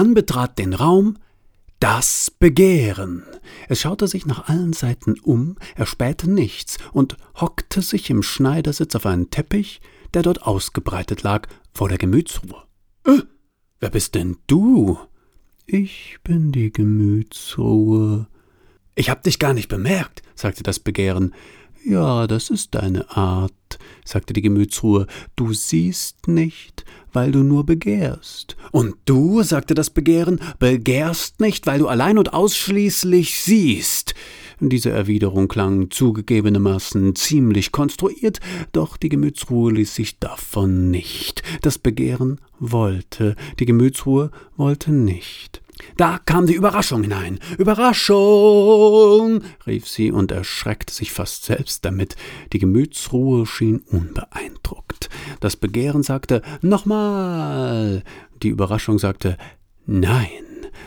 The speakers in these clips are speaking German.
dann betrat den Raum das Begehren. Es schaute sich nach allen Seiten um, er spähte nichts und hockte sich im Schneidersitz auf einen Teppich, der dort ausgebreitet lag, vor der Gemütsruhe. Äh, wer bist denn du? Ich bin die Gemütsruhe. Ich hab dich gar nicht bemerkt, sagte das Begehren. Ja, das ist deine Art, sagte die Gemütsruhe. Du siehst nicht, weil du nur begehrst. Und du, sagte das Begehren, begehrst nicht, weil du allein und ausschließlich siehst. Diese Erwiderung klang zugegebenermaßen ziemlich konstruiert, doch die Gemütsruhe ließ sich davon nicht. Das Begehren wollte, die Gemütsruhe wollte nicht. Da kam die Überraschung hinein. Überraschung! rief sie und erschreckte sich fast selbst damit. Die Gemütsruhe schien unbeeindruckt. Das Begehren sagte Nochmal. Die Überraschung sagte Nein.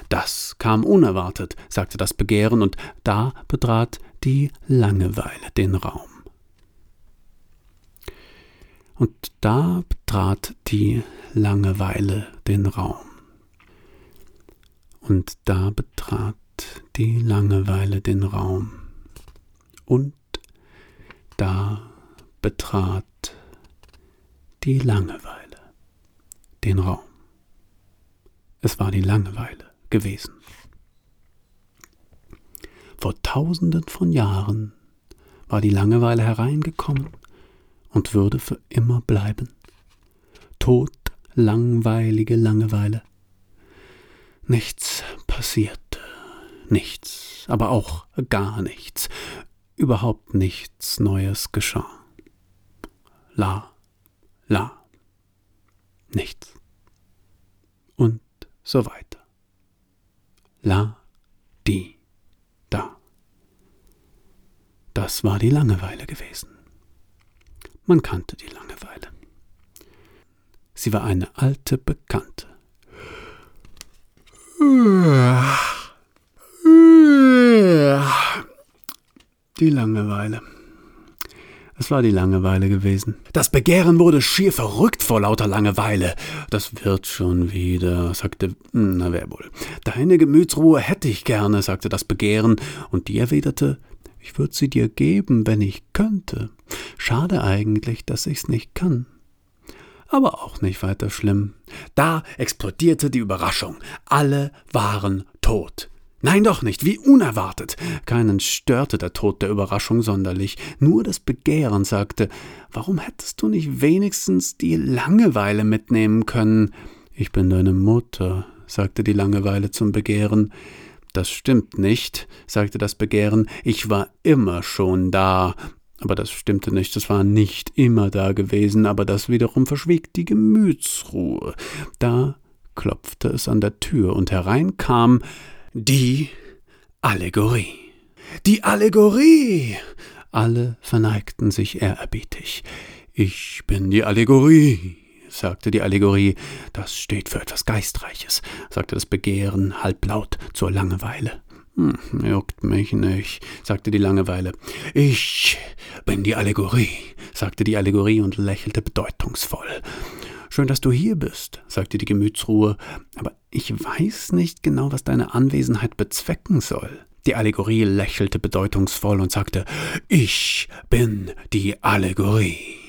Das kam unerwartet, sagte das Begehren, und da betrat die Langeweile den Raum. Und da betrat die Langeweile den Raum. Und da betrat die Langeweile den Raum. Und da betrat die Langeweile den Raum. Es war die Langeweile gewesen. Vor tausenden von Jahren war die Langeweile hereingekommen und würde für immer bleiben. Tod, langweilige Langeweile. Nichts passierte, nichts, aber auch gar nichts, überhaupt nichts Neues geschah. La, la, nichts. Und so weiter. La, di, da. Das war die Langeweile gewesen. Man kannte die Langeweile. Sie war eine alte Bekannte. Die Langeweile. Es war die Langeweile gewesen. Das Begehren wurde schier verrückt vor lauter Langeweile. Das wird schon wieder, sagte, na wer wohl. Deine Gemütsruhe hätte ich gerne, sagte das Begehren, und die erwiderte, ich würde sie dir geben, wenn ich könnte. Schade eigentlich, dass ich's nicht kann aber auch nicht weiter schlimm. Da explodierte die Überraschung. Alle waren tot. Nein doch nicht, wie unerwartet. Keinen störte der Tod der Überraschung sonderlich, nur das Begehren sagte, warum hättest du nicht wenigstens die Langeweile mitnehmen können? Ich bin deine Mutter, sagte die Langeweile zum Begehren. Das stimmt nicht, sagte das Begehren, ich war immer schon da, aber das stimmte nicht, es war nicht immer da gewesen, aber das wiederum verschwieg die Gemütsruhe. Da klopfte es an der Tür, und herein kam die Allegorie. Die Allegorie. Alle verneigten sich ehrerbietig. Ich bin die Allegorie, sagte die Allegorie. Das steht für etwas Geistreiches, sagte das Begehren halblaut zur Langeweile. Hm, juckt mich nicht, sagte die Langeweile. Ich bin die Allegorie, sagte die Allegorie und lächelte bedeutungsvoll. Schön, dass du hier bist, sagte die Gemütsruhe, aber ich weiß nicht genau, was deine Anwesenheit bezwecken soll. Die Allegorie lächelte bedeutungsvoll und sagte Ich bin die Allegorie.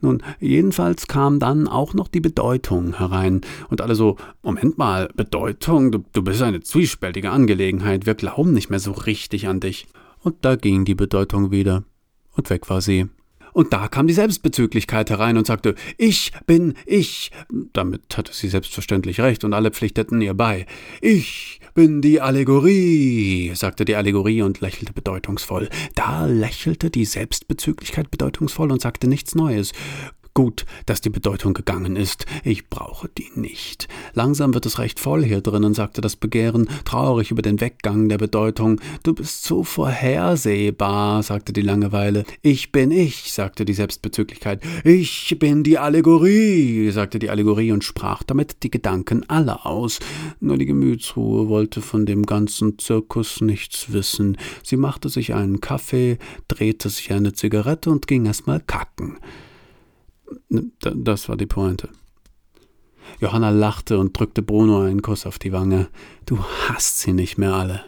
Nun, jedenfalls kam dann auch noch die Bedeutung herein. Und alle so, Moment mal, Bedeutung, du, du bist eine zwiespältige Angelegenheit, wir glauben nicht mehr so richtig an dich. Und da ging die Bedeutung wieder. Und weg war sie. Und da kam die Selbstbezüglichkeit herein und sagte, ich bin ich. Damit hatte sie selbstverständlich recht und alle pflichteten ihr bei. Ich bin die Allegorie, sagte die Allegorie und lächelte bedeutungsvoll. Da lächelte die Selbstbezüglichkeit bedeutungsvoll und sagte nichts Neues. Gut, dass die Bedeutung gegangen ist. Ich brauche die nicht. Langsam wird es recht voll hier drinnen, sagte das Begehren, traurig über den Weggang der Bedeutung. Du bist so vorhersehbar, sagte die Langeweile. Ich bin ich, sagte die Selbstbezüglichkeit. Ich bin die Allegorie, sagte die Allegorie und sprach damit die Gedanken aller aus. Nur die Gemütsruhe wollte von dem ganzen Zirkus nichts wissen. Sie machte sich einen Kaffee, drehte sich eine Zigarette und ging erst mal kacken. Das war die Pointe. Johanna lachte und drückte Bruno einen Kuss auf die Wange. Du hast sie nicht mehr alle.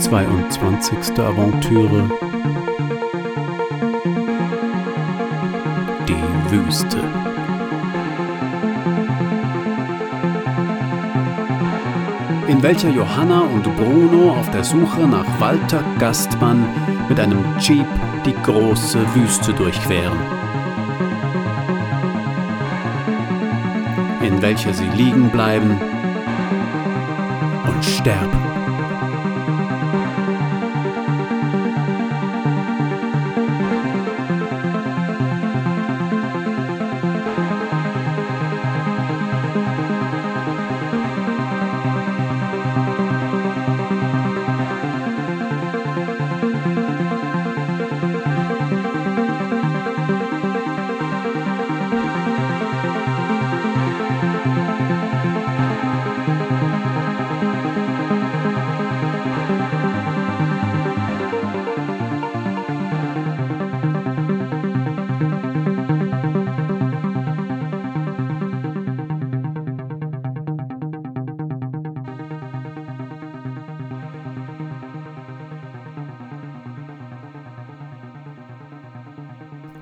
Zweiundzwanzigste Aventüre Die Wüste. In welcher Johanna und Bruno auf der Suche nach Walter Gastmann mit einem Jeep die große Wüste durchqueren. In welcher sie liegen bleiben und sterben.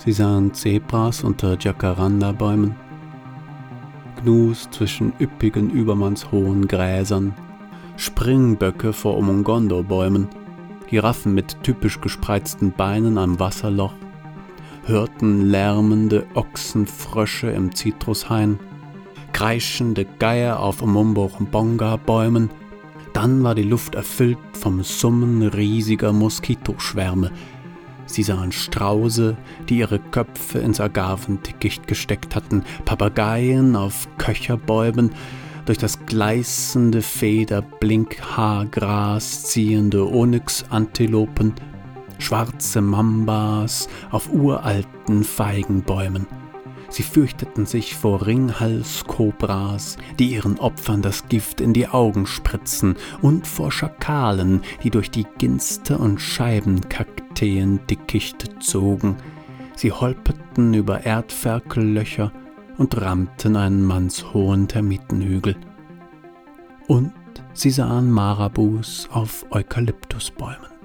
Sie sahen Zebras unter Jacaranda-Bäumen, Gnus zwischen üppigen, übermannshohen Gräsern, Springböcke vor Omongondo-Bäumen, Giraffen mit typisch gespreizten Beinen am Wasserloch, hörten lärmende Ochsenfrösche im Zitrushain, kreischende Geier auf Mumbo-Bonga-Bäumen, dann war die Luft erfüllt vom Summen riesiger Moskitoschwärme, Sie sahen Strauße, die ihre Köpfe ins Agavendickicht gesteckt hatten, Papageien auf Köcherbäumen, durch das gleißende Federblinkhaargras ziehende Onyxantilopen, schwarze Mambas auf uralten Feigenbäumen. Sie fürchteten sich vor Ringhalskobras, die ihren Opfern das Gift in die Augen spritzen, und vor Schakalen, die durch die Ginste und Scheibenkakteen Kakteendickichte zogen, sie holperten über Erdferkellöcher und rammten einen mannshohen Termitenhügel. Und sie sahen Marabus auf Eukalyptusbäumen.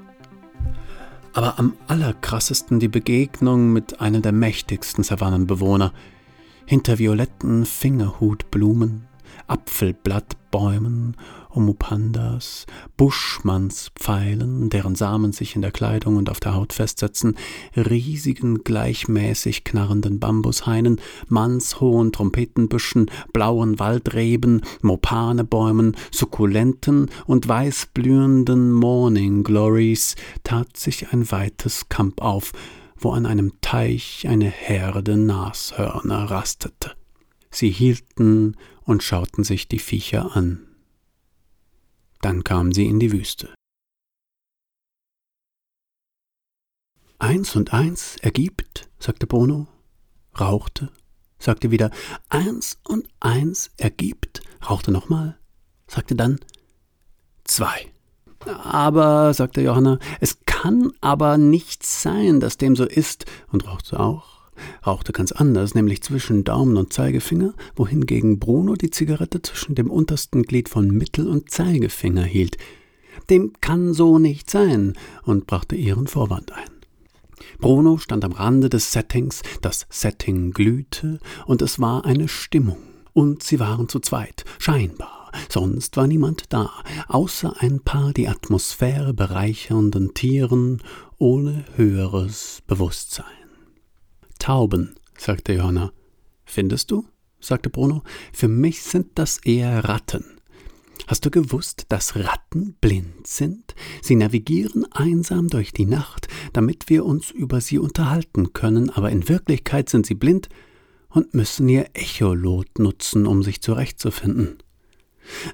Aber am allerkrassesten die Begegnung mit einem der mächtigsten Savannenbewohner. Hinter violetten Fingerhutblumen, Apfelblattbäumen Omupandas, Buschmannspfeilen, deren Samen sich in der Kleidung und auf der Haut festsetzen, riesigen, gleichmäßig knarrenden Bambushainen, mannshohen Trompetenbüschen, blauen Waldreben, Mopanebäumen, Sukkulenten und weißblühenden Morning Glories tat sich ein weites Kamp auf, wo an einem Teich eine Herde Nashörner rastete. Sie hielten und schauten sich die Viecher an. Dann kamen sie in die Wüste. Eins und eins ergibt, sagte Bruno, rauchte, sagte wieder eins und eins ergibt, rauchte nochmal, sagte dann zwei. Aber, sagte Johanna, es kann aber nicht sein, dass dem so ist, und rauchte auch rauchte ganz anders, nämlich zwischen Daumen und Zeigefinger, wohingegen Bruno die Zigarette zwischen dem untersten Glied von Mittel- und Zeigefinger hielt. Dem kann so nicht sein, und brachte ihren Vorwand ein. Bruno stand am Rande des Settings, das Setting glühte, und es war eine Stimmung. Und sie waren zu zweit, scheinbar, sonst war niemand da, außer ein paar die Atmosphäre bereichernden Tieren ohne höheres Bewusstsein. Tauben, sagte Johanna. Findest du? sagte Bruno. Für mich sind das eher Ratten. Hast du gewusst, dass Ratten blind sind? Sie navigieren einsam durch die Nacht, damit wir uns über sie unterhalten können, aber in Wirklichkeit sind sie blind und müssen ihr Echolot nutzen, um sich zurechtzufinden.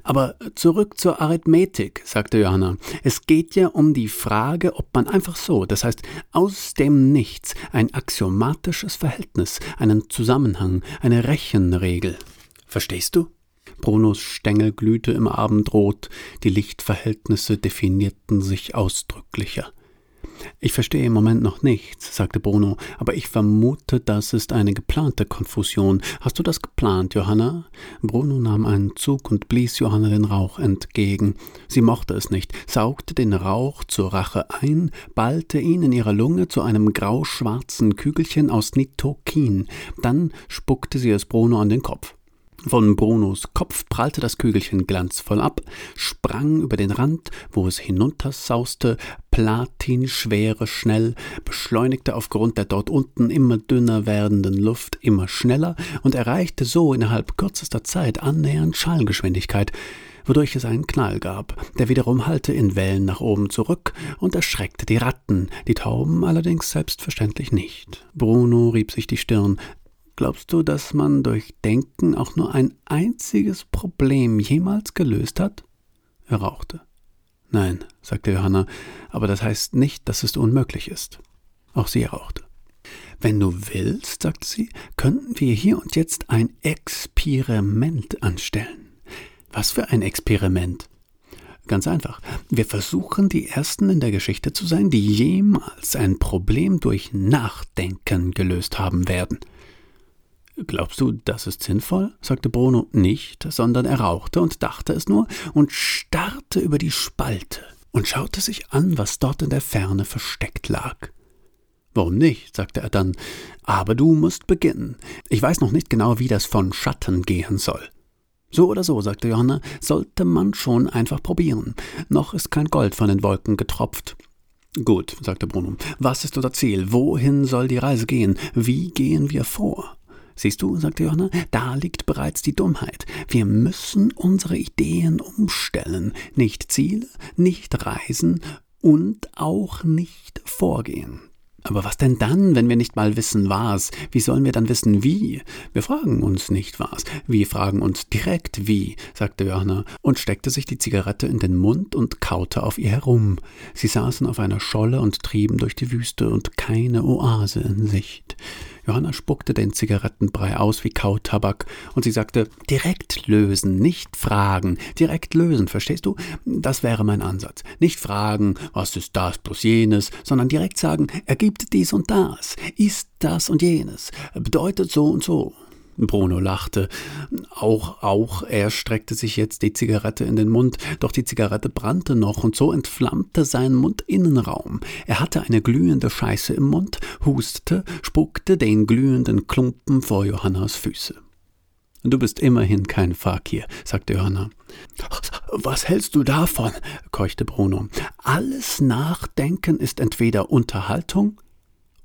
Aber zurück zur Arithmetik, sagte Johanna. Es geht ja um die Frage, ob man einfach so, das heißt aus dem Nichts, ein axiomatisches Verhältnis, einen Zusammenhang, eine Rechenregel. Verstehst du? Brunos Stängel glühte im Abendrot, die Lichtverhältnisse definierten sich ausdrücklicher. Ich verstehe im Moment noch nichts, sagte Bruno, aber ich vermute, das ist eine geplante Konfusion. Hast du das geplant, Johanna? Bruno nahm einen Zug und blies Johanna den Rauch entgegen. Sie mochte es nicht, saugte den Rauch zur Rache ein, ballte ihn in ihrer Lunge zu einem grauschwarzen Kügelchen aus Nitokin. Dann spuckte sie es Bruno an den Kopf. Von Brunos Kopf prallte das Kügelchen glanzvoll ab, sprang über den Rand, wo es hinuntersauste, platinschwere schnell, beschleunigte aufgrund der dort unten immer dünner werdenden Luft immer schneller und erreichte so innerhalb kürzester Zeit annähernd Schallgeschwindigkeit, wodurch es einen Knall gab, der wiederum hallte in Wellen nach oben zurück und erschreckte die Ratten, die Tauben allerdings selbstverständlich nicht. Bruno rieb sich die Stirn, Glaubst du, dass man durch Denken auch nur ein einziges Problem jemals gelöst hat? Er rauchte. Nein, sagte Johanna, aber das heißt nicht, dass es unmöglich ist. Auch sie rauchte. Wenn du willst, sagte sie, könnten wir hier und jetzt ein Experiment anstellen. Was für ein Experiment? Ganz einfach. Wir versuchen, die Ersten in der Geschichte zu sein, die jemals ein Problem durch Nachdenken gelöst haben werden. Glaubst du, das ist sinnvoll? sagte Bruno nicht, sondern er rauchte und dachte es nur und starrte über die Spalte und schaute sich an, was dort in der Ferne versteckt lag. Warum nicht? sagte er dann. Aber du musst beginnen. Ich weiß noch nicht genau, wie das von Schatten gehen soll. So oder so, sagte Johanna, sollte man schon einfach probieren. Noch ist kein Gold von den Wolken getropft. Gut, sagte Bruno. Was ist unser Ziel? Wohin soll die Reise gehen? Wie gehen wir vor? Siehst du, sagte Johanna, da liegt bereits die Dummheit. Wir müssen unsere Ideen umstellen, nicht Ziele, nicht Reisen und auch nicht vorgehen. Aber was denn dann, wenn wir nicht mal wissen, was? Wie sollen wir dann wissen, wie? Wir fragen uns nicht was. Wir fragen uns direkt wie, sagte Johanna und steckte sich die Zigarette in den Mund und kaute auf ihr herum. Sie saßen auf einer Scholle und trieben durch die Wüste und keine Oase in Sicht. Johanna spuckte den Zigarettenbrei aus wie Kautabak und sie sagte, direkt lösen, nicht fragen, direkt lösen, verstehst du? Das wäre mein Ansatz. Nicht fragen, was ist das plus jenes, sondern direkt sagen, ergibt dies und das, ist das und jenes, bedeutet so und so. Bruno lachte. Auch, auch, er streckte sich jetzt die Zigarette in den Mund, doch die Zigarette brannte noch und so entflammte sein Mundinnenraum. Er hatte eine glühende Scheiße im Mund, hustete, spuckte den glühenden Klumpen vor Johannas Füße. Du bist immerhin kein Fakir, sagte Johanna. Was hältst du davon? keuchte Bruno. Alles Nachdenken ist entweder Unterhaltung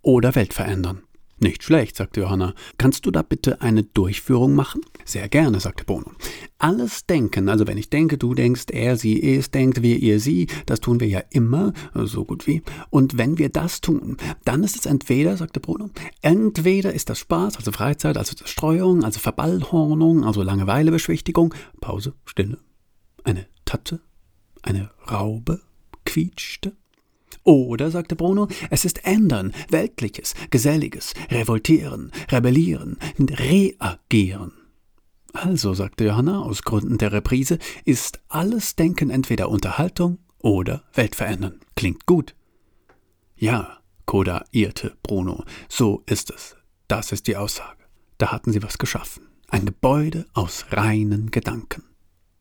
oder Weltverändern. Nicht schlecht, sagte Johanna. Kannst du da bitte eine Durchführung machen? Sehr gerne, sagte Bruno. Alles Denken, also wenn ich denke, du denkst, er, sie, es denkt, wir, ihr, sie, das tun wir ja immer, so gut wie. Und wenn wir das tun, dann ist es entweder, sagte Bruno, entweder ist das Spaß, also Freizeit, also Zerstreuung, also Verballhornung, also Langeweilebeschwichtigung, Pause, Stille, eine Tatte, eine Raube quietschte, oder, sagte Bruno, es ist ändern, weltliches, geselliges, revoltieren, rebellieren, reagieren. Also, sagte Johanna aus Gründen der Reprise, ist alles Denken entweder Unterhaltung oder Weltverändern. Klingt gut. Ja, Koda irrte Bruno, so ist es. Das ist die Aussage. Da hatten sie was geschaffen. Ein Gebäude aus reinen Gedanken.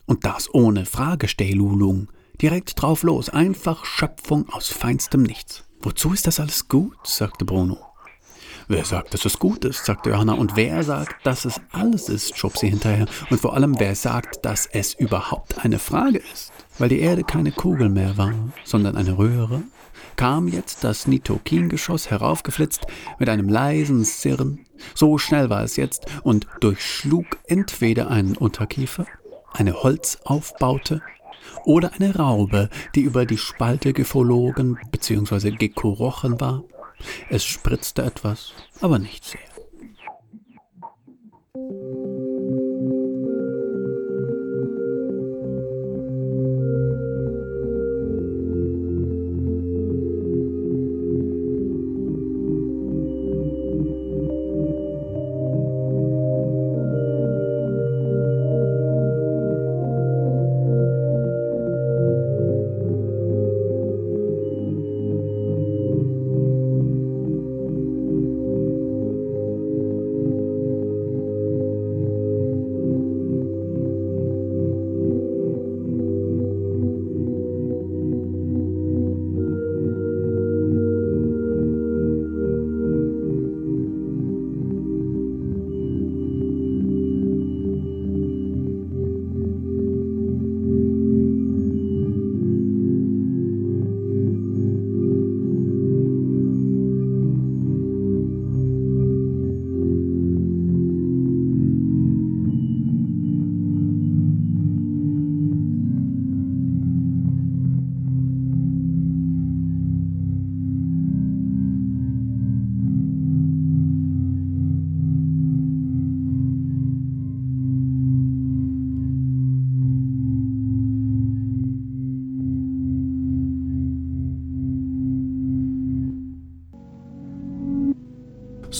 Und das ohne Fragestellung, Direkt drauf los, einfach Schöpfung aus feinstem Nichts. Wozu ist das alles gut? sagte Bruno. Wer sagt, dass es gut ist? sagte Johanna. Und wer sagt, dass es alles ist? schob sie hinterher. Und vor allem, wer sagt, dass es überhaupt eine Frage ist? Weil die Erde keine Kugel mehr war, sondern eine Röhre, kam jetzt das Nitokin-Geschoss heraufgeflitzt mit einem leisen Sirren. So schnell war es jetzt und durchschlug entweder einen Unterkiefer, eine Holzaufbaute oder eine Raube, die über die Spalte geflogen bzw. gekrochen war. Es spritzte etwas, aber nicht sehr.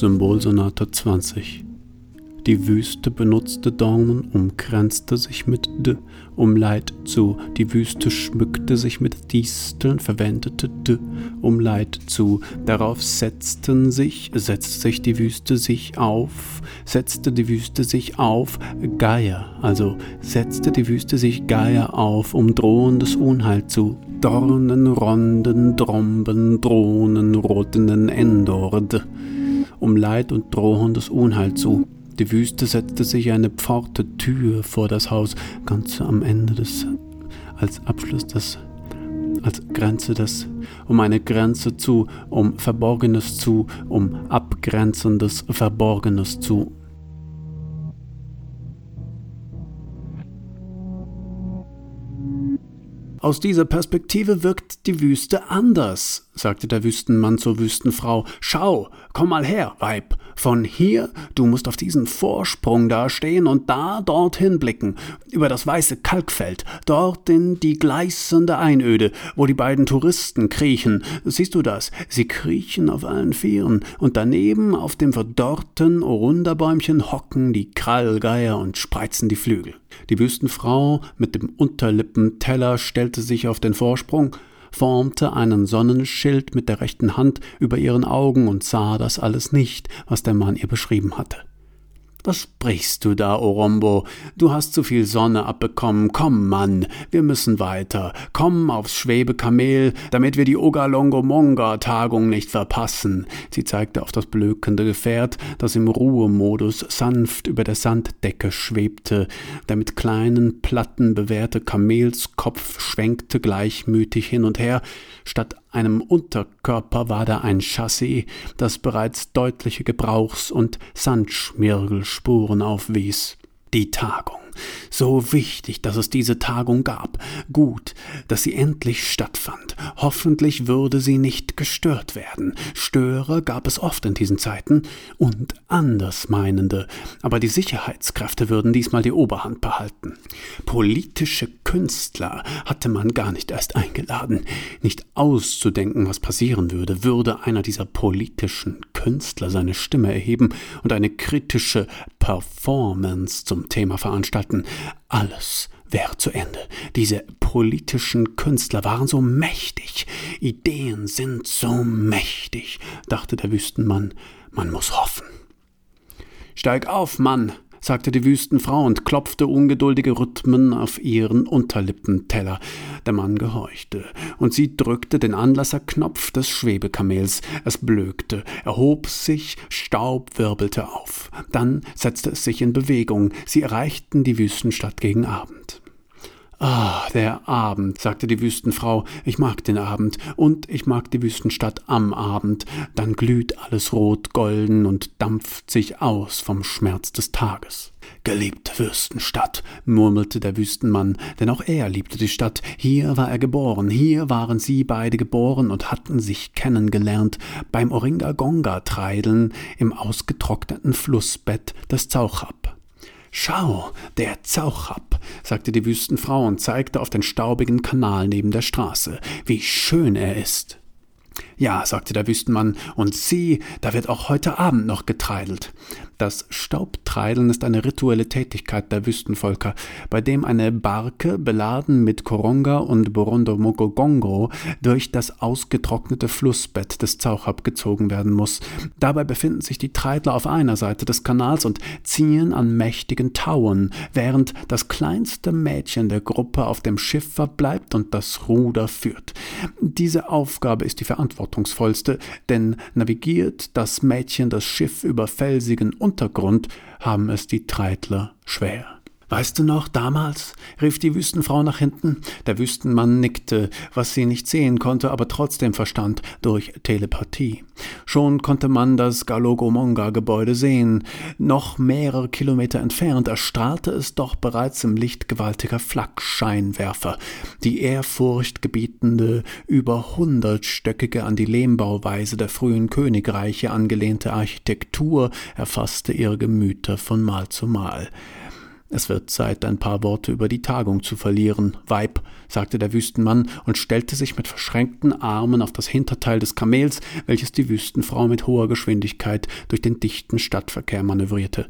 Symbolsonate 20. Die Wüste benutzte Dornen, umkränzte sich mit D, um Leid zu. Die Wüste schmückte sich mit Disteln, verwendete D, um Leid zu. Darauf setzten sich, setzte sich die Wüste sich auf, setzte die Wüste sich auf, Geier, also setzte die Wüste sich Geier auf, um drohendes Unheil zu. Dornen, Ronden, Dromben, Drohnen, Rotenen, Endord, um Leid und drohendes Unheil zu. Die Wüste setzte sich eine Pforte Tür vor das Haus, ganz am Ende des, als Abschluss des, als Grenze des, um eine Grenze zu, um Verborgenes zu, um abgrenzendes Verborgenes zu. Aus dieser Perspektive wirkt die Wüste anders, sagte der Wüstenmann zur Wüstenfrau. Schau, komm mal her, Weib. Von hier, du musst auf diesen Vorsprung da stehen und da dorthin blicken, über das weiße Kalkfeld, dort in die gleißende Einöde, wo die beiden Touristen kriechen. Siehst du das? Sie kriechen auf allen Vieren, und daneben auf dem verdorrten Orunderbäumchen hocken die Krallgeier und spreizen die Flügel. Die Wüstenfrau mit dem Unterlippenteller stellte sich auf den Vorsprung, formte einen Sonnenschild mit der rechten Hand über ihren Augen und sah das alles nicht, was der Mann ihr beschrieben hatte. Was sprichst du da, Orombo? Du hast zu viel Sonne abbekommen. Komm, Mann, wir müssen weiter. Komm aufs Schwebekamel, damit wir die Ogalongomonga-Tagung nicht verpassen. Sie zeigte auf das blökende Gefährt, das im Ruhemodus sanft über der Sanddecke schwebte. Der mit kleinen Platten bewehrte Kamelskopf schwenkte gleichmütig hin und her. Statt einem Unterkörper war da ein Chassis, das bereits deutliche Gebrauchs- und Sandschmirgelspuren aufwies. Die Tagung. So wichtig, dass es diese Tagung gab. Gut, dass sie endlich stattfand. Hoffentlich würde sie nicht gestört werden. Störer gab es oft in diesen Zeiten und Andersmeinende. Aber die Sicherheitskräfte würden diesmal die Oberhand behalten. Politische Künstler hatte man gar nicht erst eingeladen. Nicht auszudenken, was passieren würde, würde einer dieser politischen Künstler seine Stimme erheben und eine kritische Performance zum Thema veranstalten. Alles wäre zu Ende. Diese politischen Künstler waren so mächtig. Ideen sind so mächtig, dachte der Wüstenmann. Man muss hoffen. Steig auf, Mann, sagte die Wüstenfrau und klopfte ungeduldige Rhythmen auf ihren Unterlippenteller. Der Mann gehorchte, und sie drückte den Anlasserknopf des Schwebekamels. Es blökte, erhob sich, Staub wirbelte auf. Dann setzte es sich in Bewegung. Sie erreichten die Wüstenstadt gegen Abend. Ah, der Abend, sagte die Wüstenfrau, ich mag den Abend, und ich mag die Wüstenstadt am Abend, dann glüht alles rot golden und dampft sich aus vom Schmerz des Tages. Geliebte Wüstenstadt, murmelte der Wüstenmann, denn auch er liebte die Stadt, hier war er geboren, hier waren sie beide geboren und hatten sich kennengelernt, beim Oringa-Gonga-Treideln im ausgetrockneten Flussbett des Zauchab. Schau, der Zauchab, sagte die Wüstenfrau und zeigte auf den staubigen Kanal neben der Straße. Wie schön er ist. Ja, sagte der Wüstenmann, und sieh, da wird auch heute Abend noch getreidelt. Das Staubtreideln ist eine rituelle Tätigkeit der Wüstenvölker, bei dem eine Barke, beladen mit Koronga und Borondomogogongo, durch das ausgetrocknete Flussbett des Zauchab gezogen werden muss. Dabei befinden sich die Treidler auf einer Seite des Kanals und ziehen an mächtigen Tauen, während das kleinste Mädchen der Gruppe auf dem Schiff verbleibt und das Ruder führt. Diese Aufgabe ist die verantwortungsvollste, denn navigiert das Mädchen das Schiff über felsigen Untergrund haben es die Treidler schwer. Weißt du noch, damals? rief die Wüstenfrau nach hinten. Der Wüstenmann nickte, was sie nicht sehen konnte, aber trotzdem verstand, durch Telepathie. Schon konnte man das Galogomonga-Gebäude sehen. Noch mehrere Kilometer entfernt erstrahlte es doch bereits im Licht gewaltiger Flakscheinwerfer. Die ehrfurchtgebietende, über hundertstöckige an die Lehmbauweise der frühen Königreiche angelehnte Architektur erfasste ihre Gemüter von Mal zu Mal. Es wird Zeit, ein paar Worte über die Tagung zu verlieren, Weib, sagte der Wüstenmann und stellte sich mit verschränkten Armen auf das Hinterteil des Kamels, welches die Wüstenfrau mit hoher Geschwindigkeit durch den dichten Stadtverkehr manövrierte.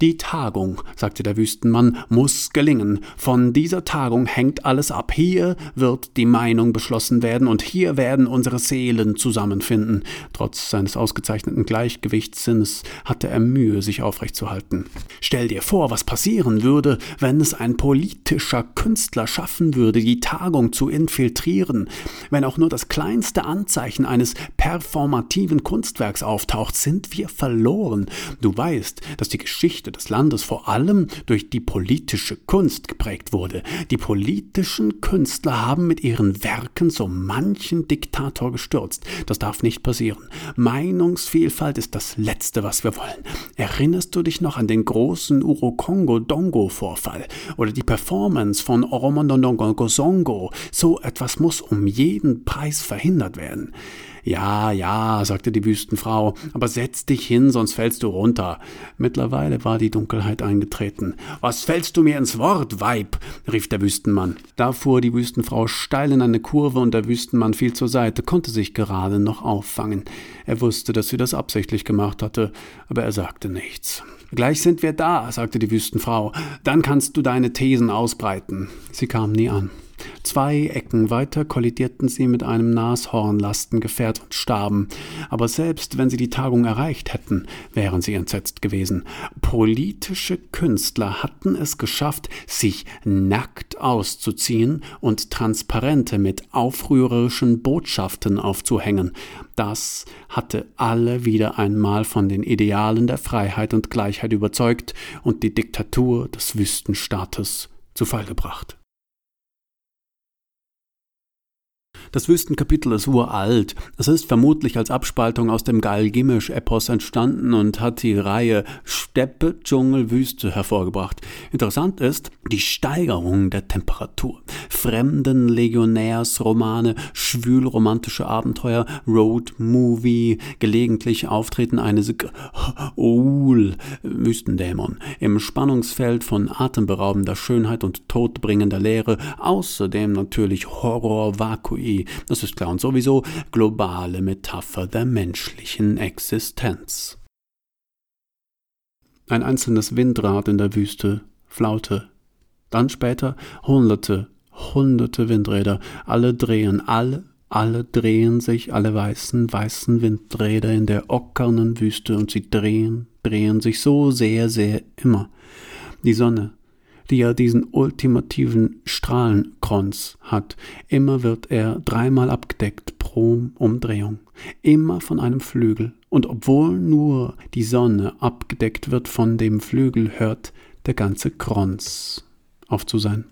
Die Tagung, sagte der Wüstenmann, muss gelingen. Von dieser Tagung hängt alles ab. Hier wird die Meinung beschlossen werden und hier werden unsere Seelen zusammenfinden. Trotz seines ausgezeichneten Gleichgewichtssinnes hatte er Mühe, sich aufrechtzuhalten. Stell dir vor, was passieren würde, wenn es ein politischer Künstler schaffen würde, die Tagung zu infiltrieren. Wenn auch nur das kleinste Anzeichen eines performativen Kunstwerks auftaucht, sind wir verloren. Du weißt, dass die Geschichte Geschichte des Landes vor allem durch die politische Kunst geprägt wurde. Die politischen Künstler haben mit ihren Werken so manchen Diktator gestürzt. Das darf nicht passieren. Meinungsvielfalt ist das Letzte, was wir wollen. Erinnerst du dich noch an den großen Urokongo-Dongo-Vorfall oder die Performance von Oromondongo-Songo? So etwas muss um jeden Preis verhindert werden. Ja, ja, sagte die Wüstenfrau, aber setz dich hin, sonst fällst du runter. Mittlerweile war die Dunkelheit eingetreten. Was fällst du mir ins Wort, Weib? rief der Wüstenmann. Da fuhr die Wüstenfrau steil in eine Kurve und der Wüstenmann fiel zur Seite, konnte sich gerade noch auffangen. Er wusste, dass sie das absichtlich gemacht hatte, aber er sagte nichts. Gleich sind wir da, sagte die Wüstenfrau. Dann kannst du deine Thesen ausbreiten. Sie kam nie an. Zwei Ecken weiter kollidierten sie mit einem Nashornlastengefährt und starben. Aber selbst wenn sie die Tagung erreicht hätten, wären sie entsetzt gewesen. Politische Künstler hatten es geschafft, sich nackt auszuziehen und Transparente mit aufrührerischen Botschaften aufzuhängen. Das hatte alle wieder einmal von den Idealen der Freiheit und Gleichheit überzeugt und die Diktatur des Wüstenstaates zu Fall gebracht. Das Wüstenkapitel ist uralt. Es ist vermutlich als Abspaltung aus dem Galgimisch-Epos entstanden und hat die Reihe Steppe, Dschungel, Wüste hervorgebracht. Interessant ist die Steigerung der Temperatur. Fremden Legionärsromane, schwülromantische Abenteuer, Road Movie, gelegentlich Auftreten eines Oul, Wüstendämon, im Spannungsfeld von atemberaubender Schönheit und todbringender Leere, außerdem natürlich Horror Das ist klar und sowieso globale Metapher der menschlichen Existenz. Ein einzelnes Windrad in der Wüste, Flaute. Dann später hunderte, hunderte Windräder, alle drehen, alle, alle drehen sich, alle weißen, weißen Windräder in der ockernen Wüste und sie drehen, drehen sich so sehr, sehr immer. Die Sonne, die ja diesen ultimativen Strahlenkranz hat. Immer wird er dreimal abgedeckt pro Umdrehung, immer von einem Flügel. Und obwohl nur die Sonne abgedeckt wird von dem Flügel, hört der ganze Kranz auf zu sein.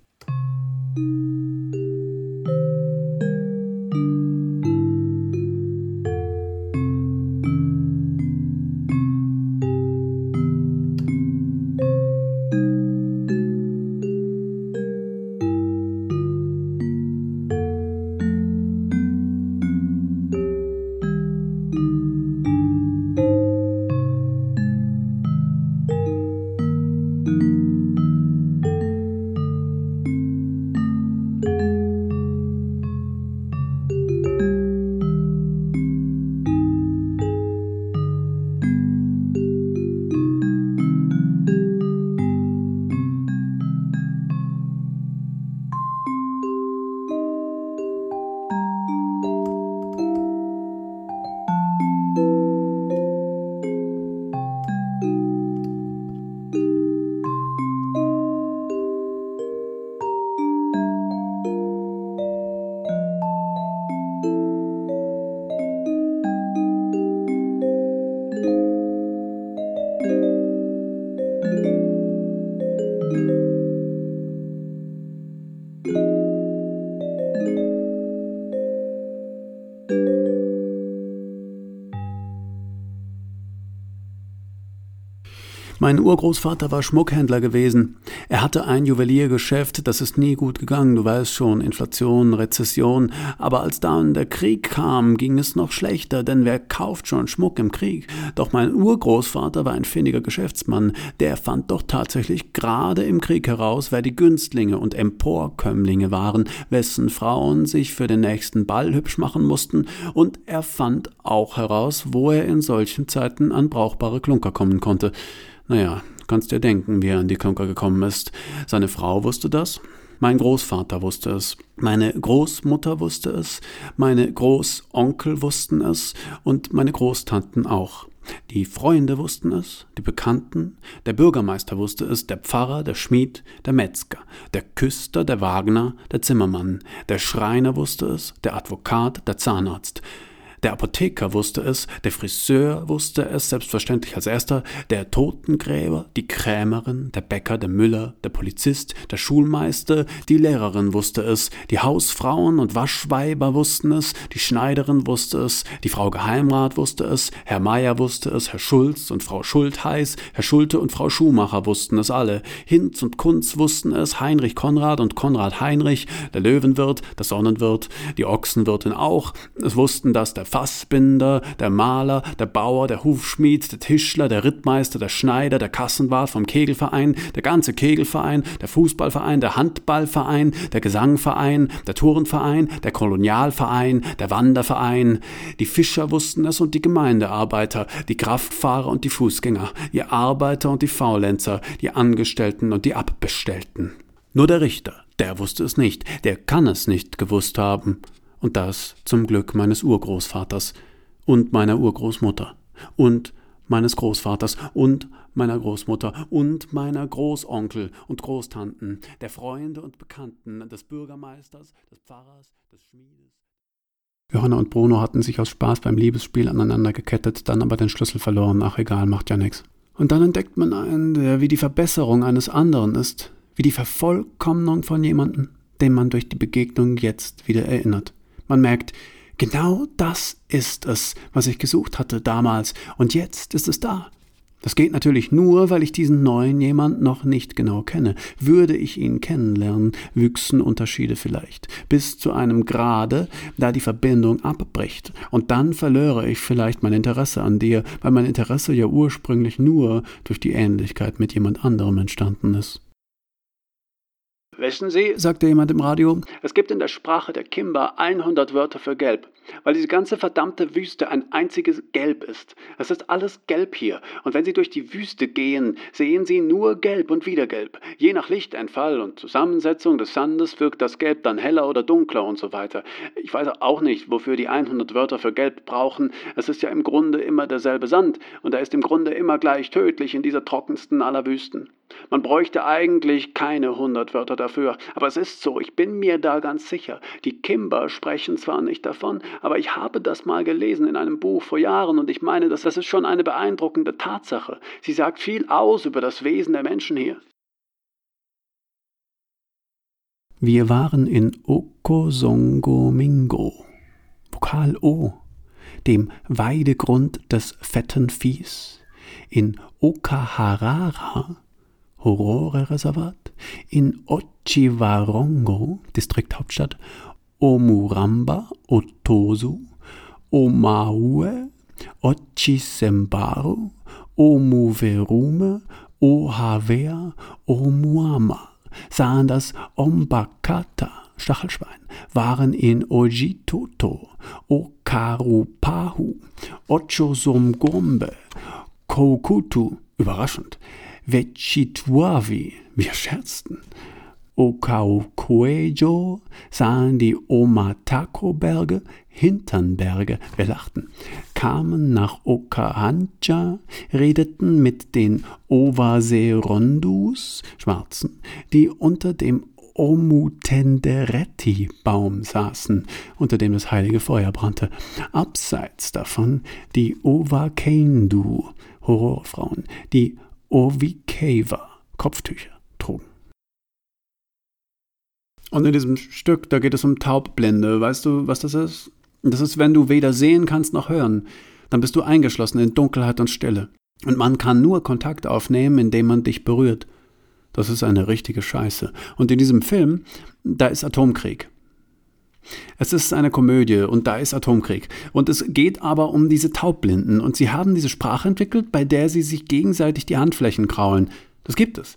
Mein Urgroßvater war Schmuckhändler gewesen. Er hatte ein Juweliergeschäft, das ist nie gut gegangen, du weißt schon, Inflation, Rezession. Aber als dann der Krieg kam, ging es noch schlechter, denn wer kauft schon Schmuck im Krieg? Doch mein Urgroßvater war ein findiger Geschäftsmann, der fand doch tatsächlich gerade im Krieg heraus, wer die Günstlinge und Emporkömmlinge waren, wessen Frauen sich für den nächsten Ball hübsch machen mussten, und er fand auch heraus, wo er in solchen Zeiten an brauchbare Klunker kommen konnte. Naja, kannst dir denken, wie er an die Klunker gekommen ist. Seine Frau wusste das, mein Großvater wusste es, meine Großmutter wusste es, meine Großonkel wussten es und meine Großtanten auch. Die Freunde wussten es, die Bekannten, der Bürgermeister wusste es, der Pfarrer, der Schmied, der Metzger, der Küster, der Wagner, der Zimmermann, der Schreiner wusste es, der Advokat, der Zahnarzt, der Apotheker wusste es, der Friseur wusste es selbstverständlich als erster, der Totengräber, die Krämerin, der Bäcker, der Müller, der Polizist, der Schulmeister, die Lehrerin wusste es, die Hausfrauen und Waschweiber wussten es, die Schneiderin wusste es, die Frau Geheimrat wusste es, Herr Meier wusste es, Herr Schulz und Frau Schultheiß, Herr Schulte und Frau Schumacher wussten es alle, Hinz und Kunz wussten es, Heinrich Konrad und Konrad Heinrich, der Löwenwirt, der Sonnenwirt, die Ochsenwirtin auch, es wussten, dass der Fassbinder, der Maler, der Bauer, der Hufschmied, der Tischler, der Rittmeister, der Schneider, der Kassenwart vom Kegelverein, der ganze Kegelverein, der Fußballverein, der Handballverein, der Gesangverein, der Turnverein, der Kolonialverein, der Wanderverein. Die Fischer wussten es und die Gemeindearbeiter, die Kraftfahrer und die Fußgänger, die Arbeiter und die Faulenzer, die Angestellten und die Abbestellten. Nur der Richter, der wusste es nicht, der kann es nicht gewusst haben und das zum Glück meines Urgroßvaters und meiner Urgroßmutter und meines Großvaters und meiner Großmutter und meiner Großonkel und Großtanten, der Freunde und Bekannten, des Bürgermeisters, des Pfarrers, des Schmiedes. Johanna und Bruno hatten sich aus Spaß beim Liebesspiel aneinander gekettet, dann aber den Schlüssel verloren. Ach egal, macht ja nichts. Und dann entdeckt man einen, der wie die Verbesserung eines anderen ist, wie die Vervollkommnung von jemandem, den man durch die Begegnung jetzt wieder erinnert. Man merkt, genau das ist es, was ich gesucht hatte damals, und jetzt ist es da. Das geht natürlich nur, weil ich diesen neuen jemand noch nicht genau kenne. Würde ich ihn kennenlernen, wüchsen Unterschiede vielleicht, bis zu einem Grade, da die Verbindung abbricht. Und dann verlöre ich vielleicht mein Interesse an dir, weil mein Interesse ja ursprünglich nur durch die Ähnlichkeit mit jemand anderem entstanden ist. Wissen Sie, sagte jemand im Radio, es gibt in der Sprache der Kimber 100 Wörter für gelb, weil diese ganze verdammte Wüste ein einziges Gelb ist. Es ist alles gelb hier, und wenn Sie durch die Wüste gehen, sehen Sie nur gelb und wieder gelb. Je nach Lichtentfall und Zusammensetzung des Sandes wirkt das Gelb dann heller oder dunkler und so weiter. Ich weiß auch nicht, wofür die 100 Wörter für gelb brauchen. Es ist ja im Grunde immer derselbe Sand, und er ist im Grunde immer gleich tödlich in dieser trockensten aller Wüsten. Man bräuchte eigentlich keine 100 Wörter dafür dafür. Aber es ist so, ich bin mir da ganz sicher. Die Kimber sprechen zwar nicht davon, aber ich habe das mal gelesen in einem Buch vor Jahren und ich meine, dass das ist schon eine beeindruckende Tatsache. Sie sagt viel aus über das Wesen der Menschen hier. Wir waren in Okosongomingo, Vokal O, dem Weidegrund des fetten Viehs, in Okaharara, Horore-Reservat, in Ochiwarongo, Distrikthauptstadt, Omuramba, Otosu, Omaue, Ochisembaru, Omuverume, Ohavea, Omuama. Sahen das Ombakata, Stachelschwein, waren in Ojitoto, Okarupahu, Ochosomgombe, Kokutu, überraschend, Vechituavi, wir scherzten. Okaukuejo sahen die Omatako-Berge, Hinternberge, wir lachten, kamen nach Okahancha, redeten mit den Ovaserondus, Schwarzen, die unter dem Omutenderetti-Baum saßen, unter dem das heilige Feuer brannte. Abseits davon die Ovakendu, Horrorfrauen, die Ovikeva, Kopftücher. Und in diesem Stück, da geht es um Taubblinde. Weißt du, was das ist? Das ist, wenn du weder sehen kannst noch hören. Dann bist du eingeschlossen in Dunkelheit und Stille. Und man kann nur Kontakt aufnehmen, indem man dich berührt. Das ist eine richtige Scheiße. Und in diesem Film, da ist Atomkrieg. Es ist eine Komödie und da ist Atomkrieg. Und es geht aber um diese Taubblinden. Und sie haben diese Sprache entwickelt, bei der sie sich gegenseitig die Handflächen kraulen. Das gibt es.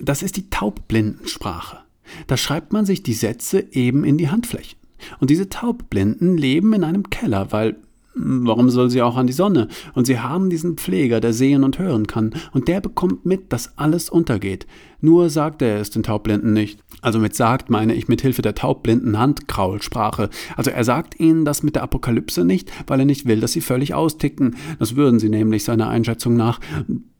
Das ist die Taubblindensprache. Da schreibt man sich die Sätze eben in die Handflächen. Und diese Taubblinden leben in einem Keller, weil Warum soll sie auch an die Sonne? Und sie haben diesen Pfleger, der sehen und hören kann, und der bekommt mit, dass alles untergeht. Nur sagt er es den Taubblinden nicht. Also mit sagt meine ich mit Hilfe der taubblinden Handkraulsprache. Also er sagt ihnen das mit der Apokalypse nicht, weil er nicht will, dass sie völlig austicken. Das würden sie nämlich seiner Einschätzung nach.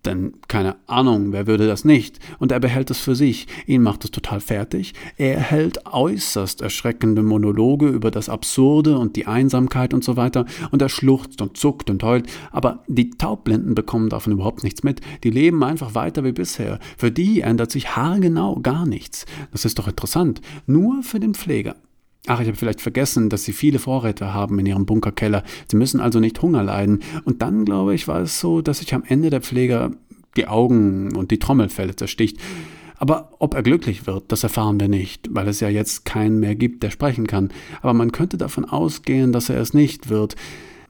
Denn keine Ahnung, wer würde das nicht? Und er behält es für sich. Ihn macht es total fertig. Er hält äußerst erschreckende Monologe über das Absurde und die Einsamkeit und so weiter. Und er schluchzt und zuckt und heult. Aber die Taubblinden bekommen davon überhaupt nichts mit. Die leben einfach weiter wie bisher. Für die ändert sich haargenau gar nichts. Das ist doch interessant. Nur für den Pfleger. Ach, ich habe vielleicht vergessen, dass sie viele Vorräte haben in ihrem Bunkerkeller. Sie müssen also nicht Hunger leiden. Und dann, glaube ich, war es so, dass sich am Ende der Pfleger die Augen und die Trommelfelle zersticht. Aber ob er glücklich wird, das erfahren wir nicht, weil es ja jetzt keinen mehr gibt, der sprechen kann. Aber man könnte davon ausgehen, dass er es nicht wird,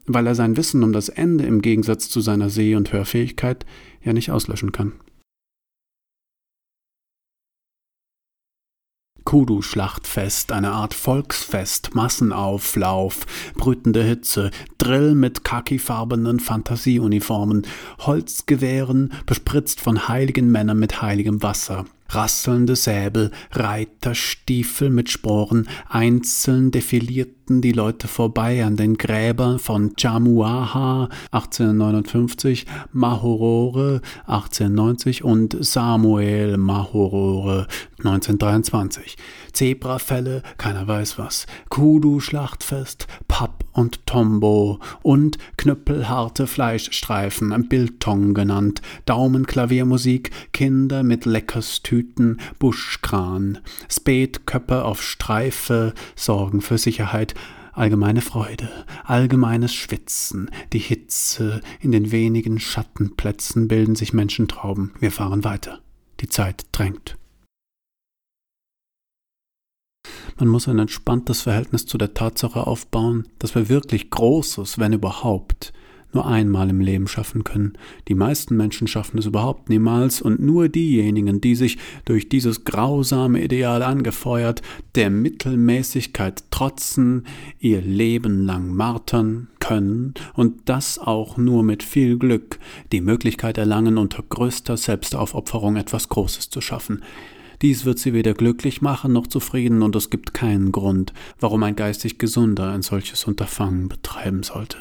weil er sein Wissen um das Ende im Gegensatz zu seiner Seh- und Hörfähigkeit ja nicht auslöschen kann. Kudu-Schlachtfest, eine Art Volksfest, Massenauflauf, brütende Hitze, Drill mit khakifarbenen Fantasieuniformen, Holzgewehren, bespritzt von heiligen Männern mit heiligem Wasser rasselnde Säbel, Reiterstiefel mit Sporen, einzeln defilierten die Leute vorbei an den Gräbern von Chamuaha 1859, Mahorore 1890 und Samuel Mahorore 1923. Zebrafälle, keiner weiß was, Kudu-Schlachtfest, Papp und Tombo und knüppelharte Fleischstreifen, Biltong genannt, Daumenklaviermusik, Kinder mit Leckerstüten, Buschkran, Spätköppe auf Streife sorgen für Sicherheit, allgemeine Freude, allgemeines Schwitzen, die Hitze, in den wenigen Schattenplätzen bilden sich Menschentrauben. Wir fahren weiter. Die Zeit drängt. Man muss ein entspanntes Verhältnis zu der Tatsache aufbauen, dass wir wirklich Großes, wenn überhaupt, nur einmal im Leben schaffen können. Die meisten Menschen schaffen es überhaupt niemals und nur diejenigen, die sich durch dieses grausame Ideal angefeuert, der Mittelmäßigkeit trotzen, ihr Leben lang martern können und das auch nur mit viel Glück, die Möglichkeit erlangen, unter größter Selbstaufopferung etwas Großes zu schaffen. Dies wird sie weder glücklich machen noch zufrieden und es gibt keinen Grund, warum ein geistig Gesunder ein solches Unterfangen betreiben sollte.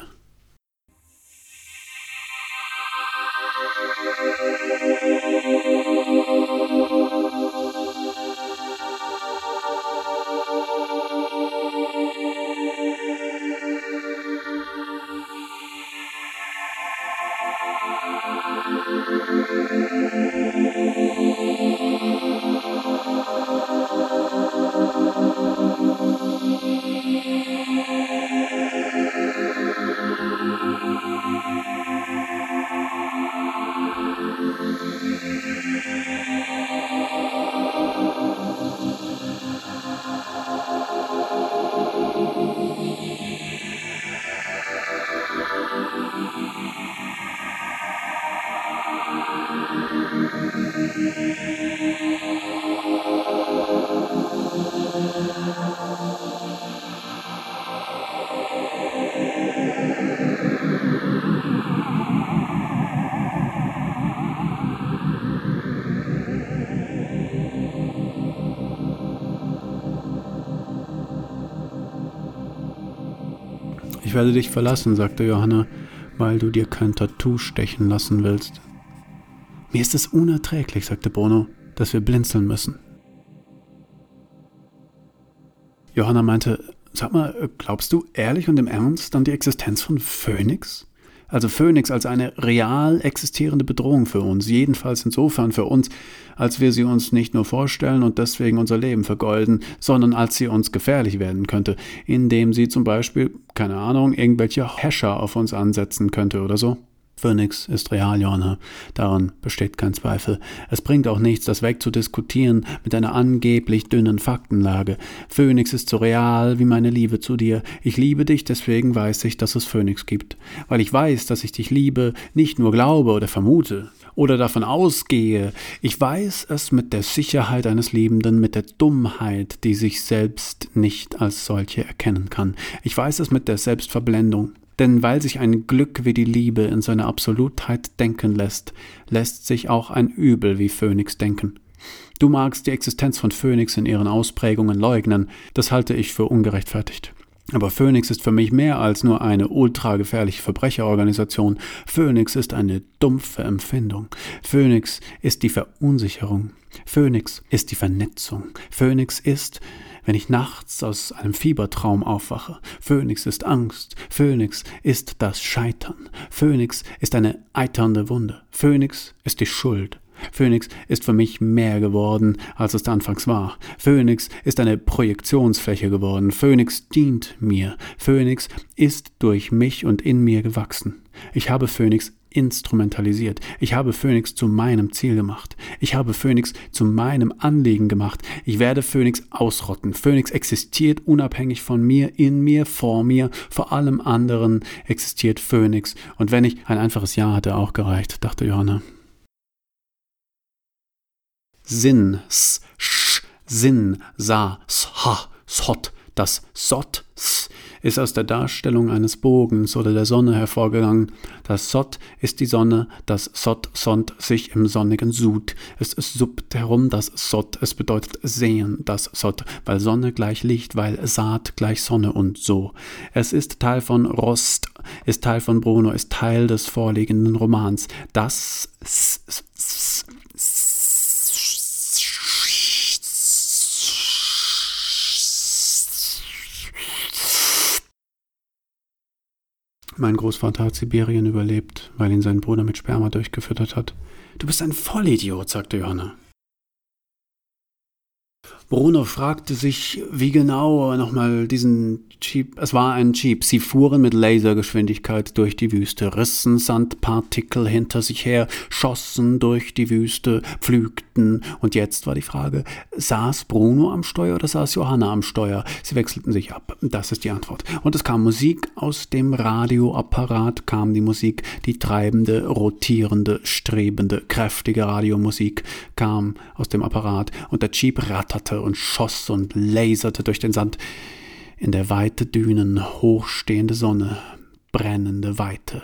Ich werde dich verlassen, sagte Johanna, weil du dir kein Tattoo stechen lassen willst. Mir ist es unerträglich, sagte Bruno, dass wir blinzeln müssen. Johanna meinte, sag mal, glaubst du ehrlich und im Ernst an die Existenz von Phönix? Also Phoenix als eine real existierende Bedrohung für uns, jedenfalls insofern für uns, als wir sie uns nicht nur vorstellen und deswegen unser Leben vergeuden, sondern als sie uns gefährlich werden könnte, indem sie zum Beispiel, keine Ahnung, irgendwelche Häscher auf uns ansetzen könnte oder so. Phönix ist real, Johanna. Daran besteht kein Zweifel. Es bringt auch nichts, das wegzudiskutieren mit einer angeblich dünnen Faktenlage. Phönix ist so real wie meine Liebe zu dir. Ich liebe dich, deswegen weiß ich, dass es Phönix gibt. Weil ich weiß, dass ich dich liebe, nicht nur glaube oder vermute oder davon ausgehe. Ich weiß es mit der Sicherheit eines Liebenden, mit der Dummheit, die sich selbst nicht als solche erkennen kann. Ich weiß es mit der Selbstverblendung. Denn weil sich ein Glück wie die Liebe in seiner Absolutheit denken lässt, lässt sich auch ein Übel wie Phönix denken. Du magst die Existenz von Phönix in ihren Ausprägungen leugnen, das halte ich für ungerechtfertigt. Aber Phoenix ist für mich mehr als nur eine ultragefährliche Verbrecherorganisation. Phoenix ist eine dumpfe Empfindung. Phoenix ist die Verunsicherung. Phoenix ist die Vernetzung. Phoenix ist, wenn ich nachts aus einem Fiebertraum aufwache. Phönix ist Angst. Phönix ist das Scheitern. Phönix ist eine eiternde Wunde. Phönix ist die Schuld. Phoenix ist für mich mehr geworden, als es anfangs war. Phoenix ist eine Projektionsfläche geworden. Phoenix dient mir. Phoenix ist durch mich und in mir gewachsen. Ich habe Phoenix instrumentalisiert. Ich habe Phoenix zu meinem Ziel gemacht. Ich habe Phoenix zu meinem Anliegen gemacht. Ich werde Phoenix ausrotten. Phoenix existiert unabhängig von mir, in mir, vor mir, vor allem anderen existiert Phoenix. Und wenn ich ein einfaches Ja hatte auch gereicht, dachte Johanna. Sinn, s, sch, Sinn, sa, sha, sot, das Sot, s, ist aus der Darstellung eines Bogens oder der Sonne hervorgegangen. Das Sot ist die Sonne, das Sot sonnt sich im sonnigen Sud. Es suppt herum das Sot, es bedeutet sehen, das Sot, weil Sonne gleich Licht, weil Saat gleich Sonne und so. Es ist Teil von Rost, ist Teil von Bruno, ist Teil des vorliegenden Romans. Das s, s, s, Mein Großvater hat Sibirien überlebt, weil ihn sein Bruder mit Sperma durchgefüttert hat. Du bist ein Vollidiot, sagte Johanna. Bruno fragte sich, wie genau nochmal diesen Jeep, es war ein Jeep, sie fuhren mit Lasergeschwindigkeit durch die Wüste, rissen Sandpartikel hinter sich her, schossen durch die Wüste, pflügten, und jetzt war die Frage, saß Bruno am Steuer oder saß Johanna am Steuer? Sie wechselten sich ab, das ist die Antwort. Und es kam Musik aus dem Radioapparat, kam die Musik, die treibende, rotierende, strebende, kräftige Radiomusik kam aus dem Apparat, und der Jeep ratterte und schoss und laserte durch den Sand. In der Weite Dünen hochstehende Sonne, brennende Weite.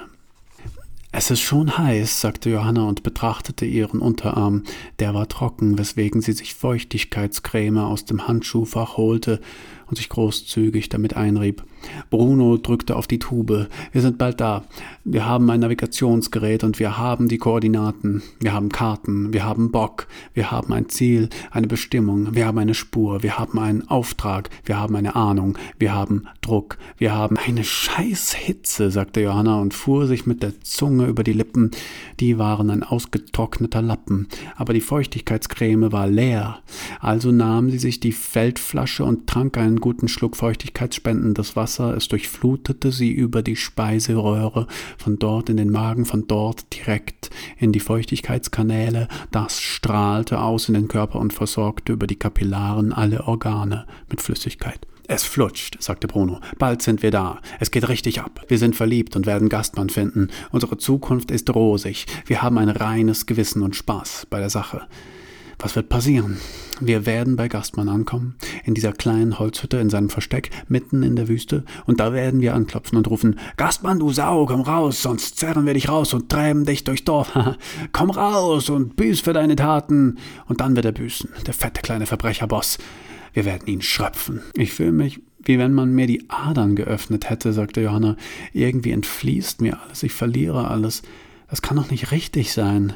Es ist schon heiß, sagte Johanna und betrachtete ihren Unterarm. Der war trocken, weswegen sie sich Feuchtigkeitscreme aus dem Handschuhfach holte und sich großzügig damit einrieb. Bruno drückte auf die Tube. Wir sind bald da. Wir haben ein Navigationsgerät und wir haben die Koordinaten. Wir haben Karten. Wir haben Bock. Wir haben ein Ziel, eine Bestimmung. Wir haben eine Spur. Wir haben einen Auftrag. Wir haben eine Ahnung. Wir haben Druck. Wir haben eine Scheißhitze, sagte Johanna und fuhr sich mit der Zunge über die Lippen. Die waren ein ausgetrockneter Lappen. Aber die Feuchtigkeitscreme war leer. Also nahm sie sich die Feldflasche und trank einen guten Schluck feuchtigkeitsspendendes Wasser, es durchflutete sie über die Speiseröhre, von dort in den Magen, von dort direkt in die Feuchtigkeitskanäle, das strahlte aus in den Körper und versorgte über die Kapillaren alle Organe mit Flüssigkeit. Es flutscht, sagte Bruno. Bald sind wir da. Es geht richtig ab. Wir sind verliebt und werden Gastmann finden. Unsere Zukunft ist rosig. Wir haben ein reines Gewissen und Spaß bei der Sache. Was wird passieren? Wir werden bei Gastmann ankommen, in dieser kleinen Holzhütte in seinem Versteck, mitten in der Wüste, und da werden wir anklopfen und rufen, Gastmann, du Sau, komm raus, sonst zerren wir dich raus und treiben dich durchs Dorf. komm raus und büß für deine Taten. Und dann wird er büßen, der fette kleine Verbrecherboss. Wir werden ihn schröpfen. Ich fühle mich wie wenn man mir die Adern geöffnet hätte, sagte Johanna. Irgendwie entfließt mir alles, ich verliere alles. Das kann doch nicht richtig sein.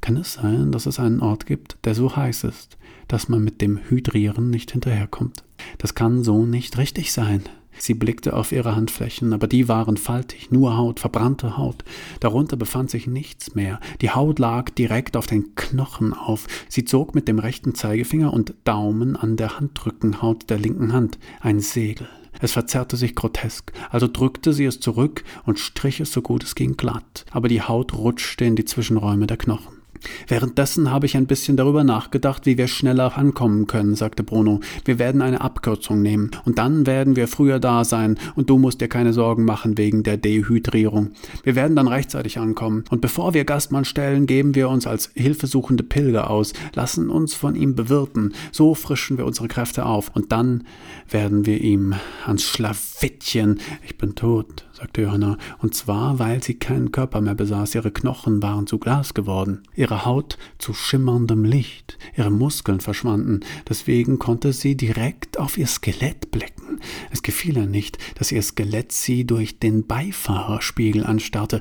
Kann es sein, dass es einen Ort gibt, der so heiß ist, dass man mit dem Hydrieren nicht hinterherkommt? Das kann so nicht richtig sein. Sie blickte auf ihre Handflächen, aber die waren faltig, nur Haut, verbrannte Haut. Darunter befand sich nichts mehr. Die Haut lag direkt auf den Knochen auf. Sie zog mit dem rechten Zeigefinger und Daumen an der Handrückenhaut der linken Hand. Ein Segel. Es verzerrte sich grotesk, also drückte sie es zurück und strich es so gut es ging glatt, aber die Haut rutschte in die Zwischenräume der Knochen. Währenddessen habe ich ein bisschen darüber nachgedacht, wie wir schneller ankommen können, sagte Bruno. Wir werden eine Abkürzung nehmen und dann werden wir früher da sein und du musst dir keine Sorgen machen wegen der Dehydrierung. Wir werden dann rechtzeitig ankommen und bevor wir Gastmann stellen, geben wir uns als hilfesuchende Pilger aus, lassen uns von ihm bewirten. So frischen wir unsere Kräfte auf und dann werden wir ihm ans Schlawittchen. Ich bin tot, sagte Johanna, und zwar, weil sie keinen Körper mehr besaß, ihre Knochen waren zu Glas geworden, ihre Haut zu schimmerndem Licht, ihre Muskeln verschwanden, deswegen konnte sie direkt auf ihr Skelett blicken. Es gefiel ihr nicht, dass ihr Skelett sie durch den Beifahrerspiegel anstarrte,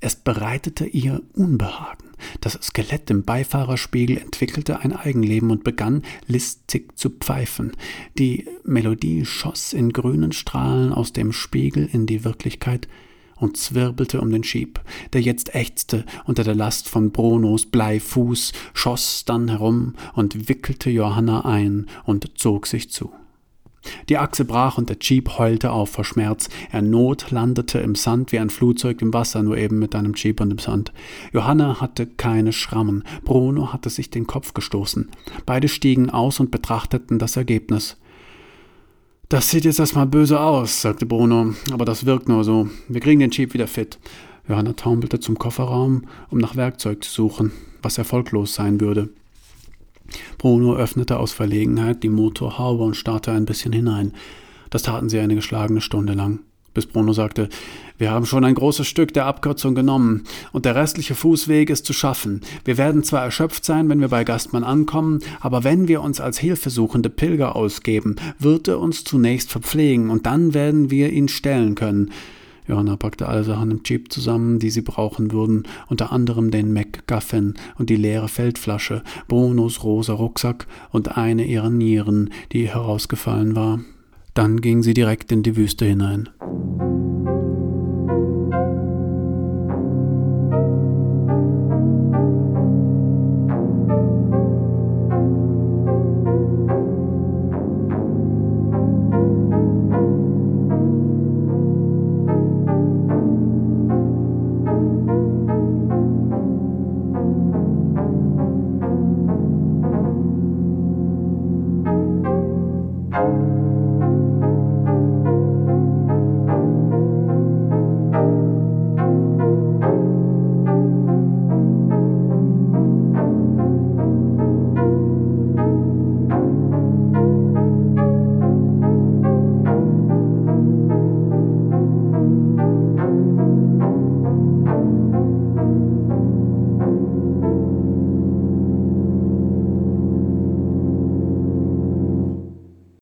es bereitete ihr Unbehagen. Das Skelett im Beifahrerspiegel entwickelte ein Eigenleben und begann listig zu pfeifen. Die Melodie schoss in grünen Strahlen aus dem Spiegel in die Wirklichkeit und zwirbelte um den Schieb, der jetzt ächzte unter der Last von Brunos Bleifuß, schoss dann herum und wickelte Johanna ein und zog sich zu. Die Achse brach und der Jeep heulte auf vor Schmerz. Er notlandete im Sand wie ein Flugzeug im Wasser, nur eben mit einem Jeep und im Sand. Johanna hatte keine Schrammen. Bruno hatte sich den Kopf gestoßen. Beide stiegen aus und betrachteten das Ergebnis. Das sieht jetzt erstmal böse aus, sagte Bruno, aber das wirkt nur so. Wir kriegen den Jeep wieder fit. Johanna taumelte zum Kofferraum, um nach Werkzeug zu suchen, was erfolglos sein würde. Bruno öffnete aus Verlegenheit die Motorhaube und starrte ein bisschen hinein. Das taten sie eine geschlagene Stunde lang, bis Bruno sagte, wir haben schon ein großes Stück der Abkürzung genommen, und der restliche Fußweg ist zu schaffen. Wir werden zwar erschöpft sein, wenn wir bei Gastmann ankommen, aber wenn wir uns als hilfesuchende Pilger ausgeben, wird er uns zunächst verpflegen, und dann werden wir ihn stellen können. Johanna packte alle Sachen im Jeep zusammen, die sie brauchen würden, unter anderem den MacGuffin und die leere Feldflasche, Brunos rosa Rucksack und eine ihrer Nieren, die herausgefallen war. Dann ging sie direkt in die Wüste hinein.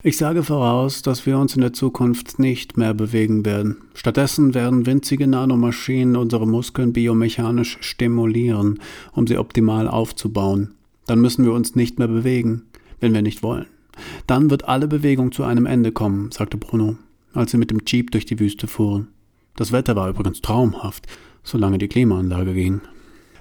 Ich sage voraus, dass wir uns in der Zukunft nicht mehr bewegen werden. Stattdessen werden winzige Nanomaschinen unsere Muskeln biomechanisch stimulieren, um sie optimal aufzubauen. Dann müssen wir uns nicht mehr bewegen, wenn wir nicht wollen. Dann wird alle Bewegung zu einem Ende kommen, sagte Bruno, als sie mit dem Jeep durch die Wüste fuhren. Das Wetter war übrigens traumhaft, solange die Klimaanlage ging.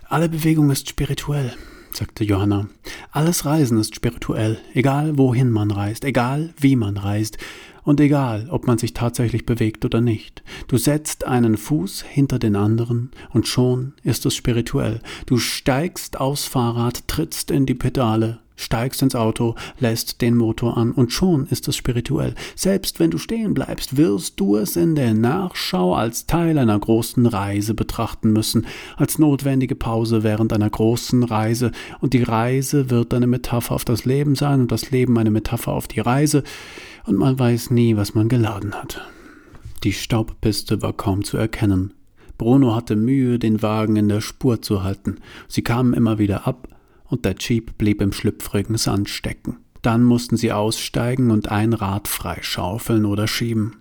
Alle Bewegung ist spirituell, sagte Johanna. Alles Reisen ist spirituell, egal wohin man reist, egal wie man reist und egal, ob man sich tatsächlich bewegt oder nicht. Du setzt einen Fuß hinter den anderen und schon ist es spirituell. Du steigst aufs Fahrrad, trittst in die Pedale, steigst ins Auto, lässt den Motor an und schon ist es spirituell. Selbst wenn du stehen bleibst, wirst du es in der Nachschau als Teil einer großen Reise betrachten müssen, als notwendige Pause während einer großen Reise, und die Reise wird eine Metapher auf das Leben sein und das Leben eine Metapher auf die Reise, und man weiß nie, was man geladen hat. Die Staubpiste war kaum zu erkennen. Bruno hatte Mühe, den Wagen in der Spur zu halten. Sie kamen immer wieder ab, und der Jeep blieb im schlüpfrigen Sand stecken. Dann mussten sie aussteigen und ein Rad freischaufeln oder schieben.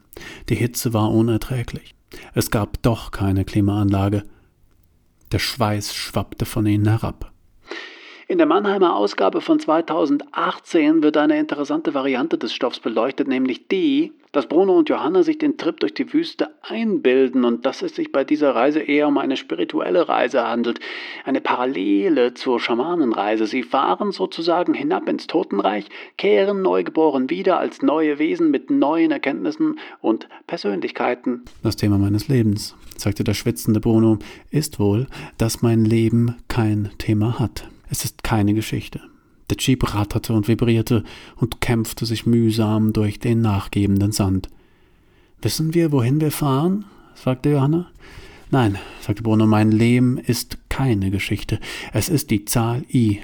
Die Hitze war unerträglich. Es gab doch keine Klimaanlage. Der Schweiß schwappte von ihnen herab. In der Mannheimer Ausgabe von 2018 wird eine interessante Variante des Stoffs beleuchtet, nämlich die, dass Bruno und Johanna sich den Trip durch die Wüste einbilden und dass es sich bei dieser Reise eher um eine spirituelle Reise handelt, eine Parallele zur Schamanenreise. Sie fahren sozusagen hinab ins Totenreich, kehren neugeboren wieder als neue Wesen mit neuen Erkenntnissen und Persönlichkeiten. Das Thema meines Lebens, sagte der schwitzende Bruno, ist wohl, dass mein Leben kein Thema hat. Es ist keine Geschichte. Der Jeep ratterte und vibrierte und kämpfte sich mühsam durch den nachgebenden Sand. Wissen wir, wohin wir fahren? fragte Johanna. Nein, sagte Bruno, mein Leben ist keine Geschichte. Es ist die Zahl i.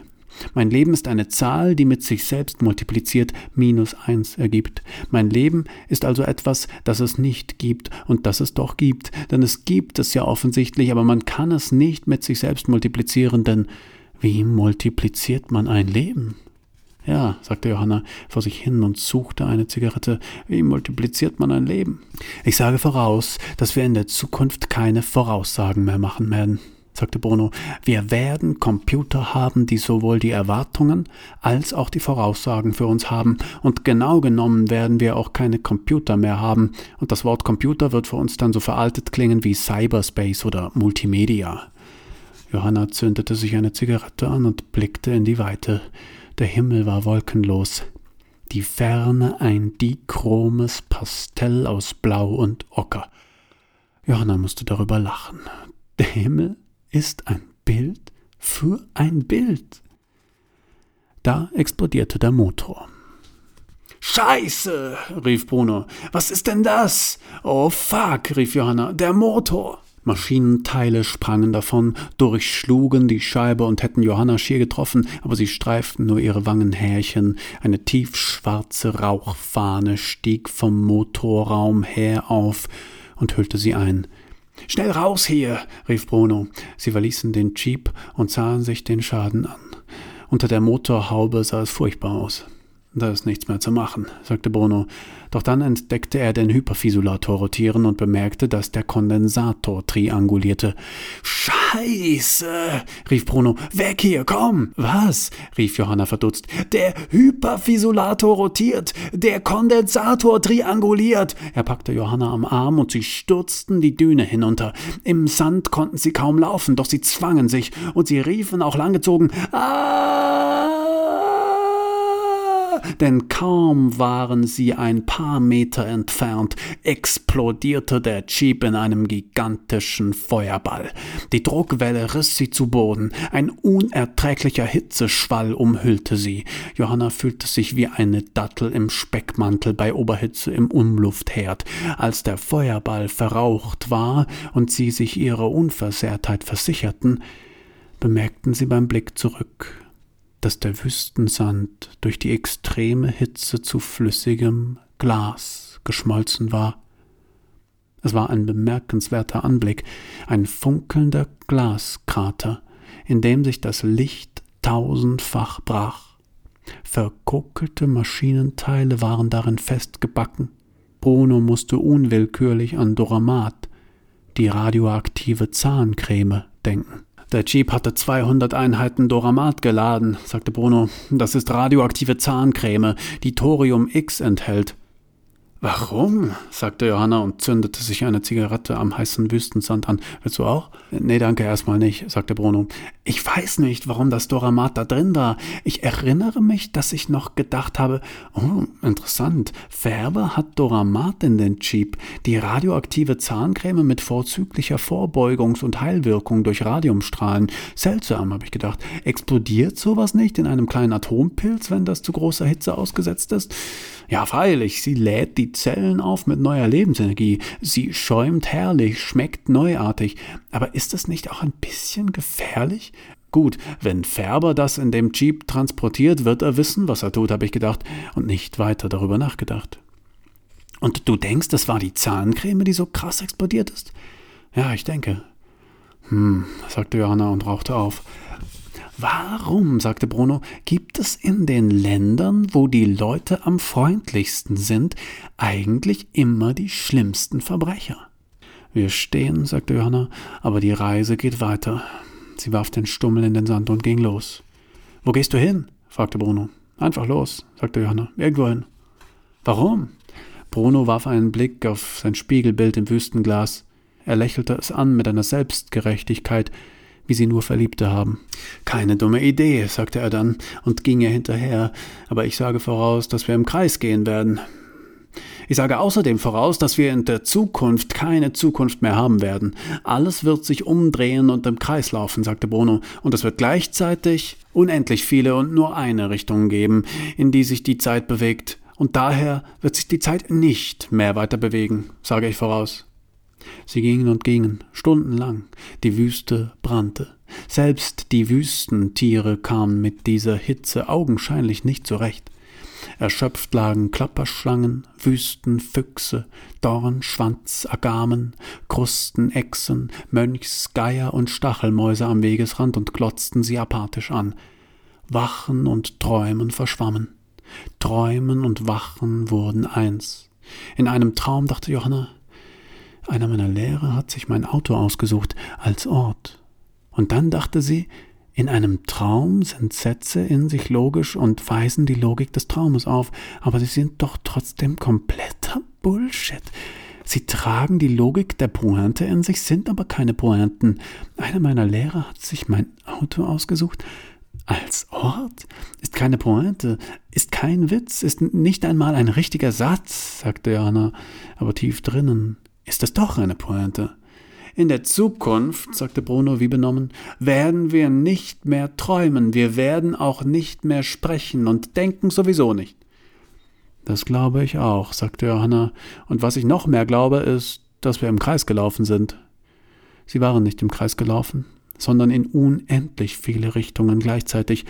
Mein Leben ist eine Zahl, die mit sich selbst multipliziert minus eins ergibt. Mein Leben ist also etwas, das es nicht gibt und das es doch gibt. Denn es gibt es ja offensichtlich, aber man kann es nicht mit sich selbst multiplizieren, denn wie multipliziert man ein Leben? Ja, sagte Johanna vor sich hin und suchte eine Zigarette. Wie multipliziert man ein Leben? Ich sage voraus, dass wir in der Zukunft keine Voraussagen mehr machen werden, sagte Bruno. Wir werden Computer haben, die sowohl die Erwartungen als auch die Voraussagen für uns haben. Und genau genommen werden wir auch keine Computer mehr haben. Und das Wort Computer wird für uns dann so veraltet klingen wie Cyberspace oder Multimedia. Johanna zündete sich eine Zigarette an und blickte in die Weite. Der Himmel war wolkenlos. Die Ferne ein dichromes Pastell aus Blau und Ocker. Johanna musste darüber lachen. Der Himmel ist ein Bild für ein Bild. Da explodierte der Motor. Scheiße, rief Bruno. Was ist denn das? Oh fuck, rief Johanna. Der Motor. Maschinenteile sprangen davon, durchschlugen die Scheibe und hätten Johanna schier getroffen, aber sie streiften nur ihre Wangenhärchen. Eine tiefschwarze Rauchfahne stieg vom Motorraum her auf und hüllte sie ein. Schnell raus hier, rief Bruno. Sie verließen den Jeep und sahen sich den Schaden an. Unter der Motorhaube sah es furchtbar aus. Da ist nichts mehr zu machen, sagte Bruno. Doch dann entdeckte er den Hyperfisulator rotieren und bemerkte, dass der Kondensator triangulierte. Scheiße, rief Bruno. Weg hier, komm! Was? rief Johanna verdutzt. Der Hyperfisulator rotiert, der Kondensator trianguliert. Er packte Johanna am Arm und sie stürzten die Düne hinunter. Im Sand konnten sie kaum laufen, doch sie zwangen sich und sie riefen auch langgezogen. Ah! Denn kaum waren sie ein paar Meter entfernt, explodierte der Jeep in einem gigantischen Feuerball. Die Druckwelle riss sie zu Boden, ein unerträglicher Hitzeschwall umhüllte sie. Johanna fühlte sich wie eine Dattel im Speckmantel bei Oberhitze im Umluftherd. Als der Feuerball verraucht war und sie sich ihrer Unversehrtheit versicherten, bemerkten sie beim Blick zurück, dass der Wüstensand durch die extreme Hitze zu flüssigem Glas geschmolzen war. Es war ein bemerkenswerter Anblick, ein funkelnder Glaskrater, in dem sich das Licht tausendfach brach. Verkokelte Maschinenteile waren darin festgebacken. Bruno musste unwillkürlich an Doramat, die radioaktive Zahncreme, denken. Der Jeep hatte 200 Einheiten Doramat geladen, sagte Bruno. Das ist radioaktive Zahncreme, die Thorium X enthält. Warum? sagte Johanna und zündete sich eine Zigarette am heißen Wüstensand an. Willst du auch? Nee, danke, erstmal nicht, sagte Bruno. Ich weiß nicht, warum das Doramat da drin war. Ich erinnere mich, dass ich noch gedacht habe, oh, interessant, Färber hat Doramat in den Jeep. Die radioaktive Zahncreme mit vorzüglicher Vorbeugungs- und Heilwirkung durch Radiumstrahlen. Seltsam, habe ich gedacht. Explodiert sowas nicht in einem kleinen Atompilz, wenn das zu großer Hitze ausgesetzt ist? Ja, freilich, sie lädt die Zellen auf mit neuer Lebensenergie. Sie schäumt herrlich, schmeckt neuartig. Aber ist es nicht auch ein bisschen gefährlich? Gut, wenn Färber das in dem Jeep transportiert, wird er wissen, was er tut, habe ich gedacht, und nicht weiter darüber nachgedacht. Und du denkst, das war die Zahncreme, die so krass explodiert ist? Ja, ich denke. Hm, sagte Johanna und rauchte auf. Warum, sagte Bruno, gibt es in den Ländern, wo die Leute am freundlichsten sind, eigentlich immer die schlimmsten Verbrecher? Wir stehen, sagte Johanna, aber die Reise geht weiter. Sie warf den Stummel in den Sand und ging los. Wo gehst du hin? fragte Bruno. Einfach los, sagte Johanna. Irgendwohin. Warum? Bruno warf einen Blick auf sein Spiegelbild im Wüstenglas. Er lächelte es an mit einer Selbstgerechtigkeit, wie sie nur Verliebte haben. Keine dumme Idee, sagte er dann und ging ihr hinterher, aber ich sage voraus, dass wir im Kreis gehen werden. Ich sage außerdem voraus, dass wir in der Zukunft keine Zukunft mehr haben werden. Alles wird sich umdrehen und im Kreis laufen, sagte Bruno, und es wird gleichzeitig unendlich viele und nur eine Richtung geben, in die sich die Zeit bewegt, und daher wird sich die Zeit nicht mehr weiter bewegen, sage ich voraus. Sie gingen und gingen, stundenlang. Die Wüste brannte. Selbst die Wüstentiere kamen mit dieser Hitze augenscheinlich nicht zurecht. Erschöpft lagen Klapperschlangen, Wüstenfüchse, Dorn, Schwanz, Agamen, Krustenechsen, Mönchsgeier und Stachelmäuse am Wegesrand und glotzten sie apathisch an. Wachen und Träumen verschwammen. Träumen und Wachen wurden eins. In einem Traum dachte Johanna, einer meiner Lehrer hat sich mein Auto ausgesucht als Ort. Und dann dachte sie, in einem Traum sind Sätze in sich logisch und weisen die Logik des Traumes auf, aber sie sind doch trotzdem kompletter Bullshit. Sie tragen die Logik der Pointe in sich, sind aber keine Pointen. Einer meiner Lehrer hat sich mein Auto ausgesucht als Ort? Ist keine Pointe, ist kein Witz, ist nicht einmal ein richtiger Satz, sagte Jana, aber tief drinnen ist es doch eine Pointe. In der Zukunft, sagte Bruno wie benommen, werden wir nicht mehr träumen, wir werden auch nicht mehr sprechen und denken sowieso nicht. Das glaube ich auch, sagte Johanna, und was ich noch mehr glaube, ist, dass wir im Kreis gelaufen sind. Sie waren nicht im Kreis gelaufen, sondern in unendlich viele Richtungen gleichzeitig.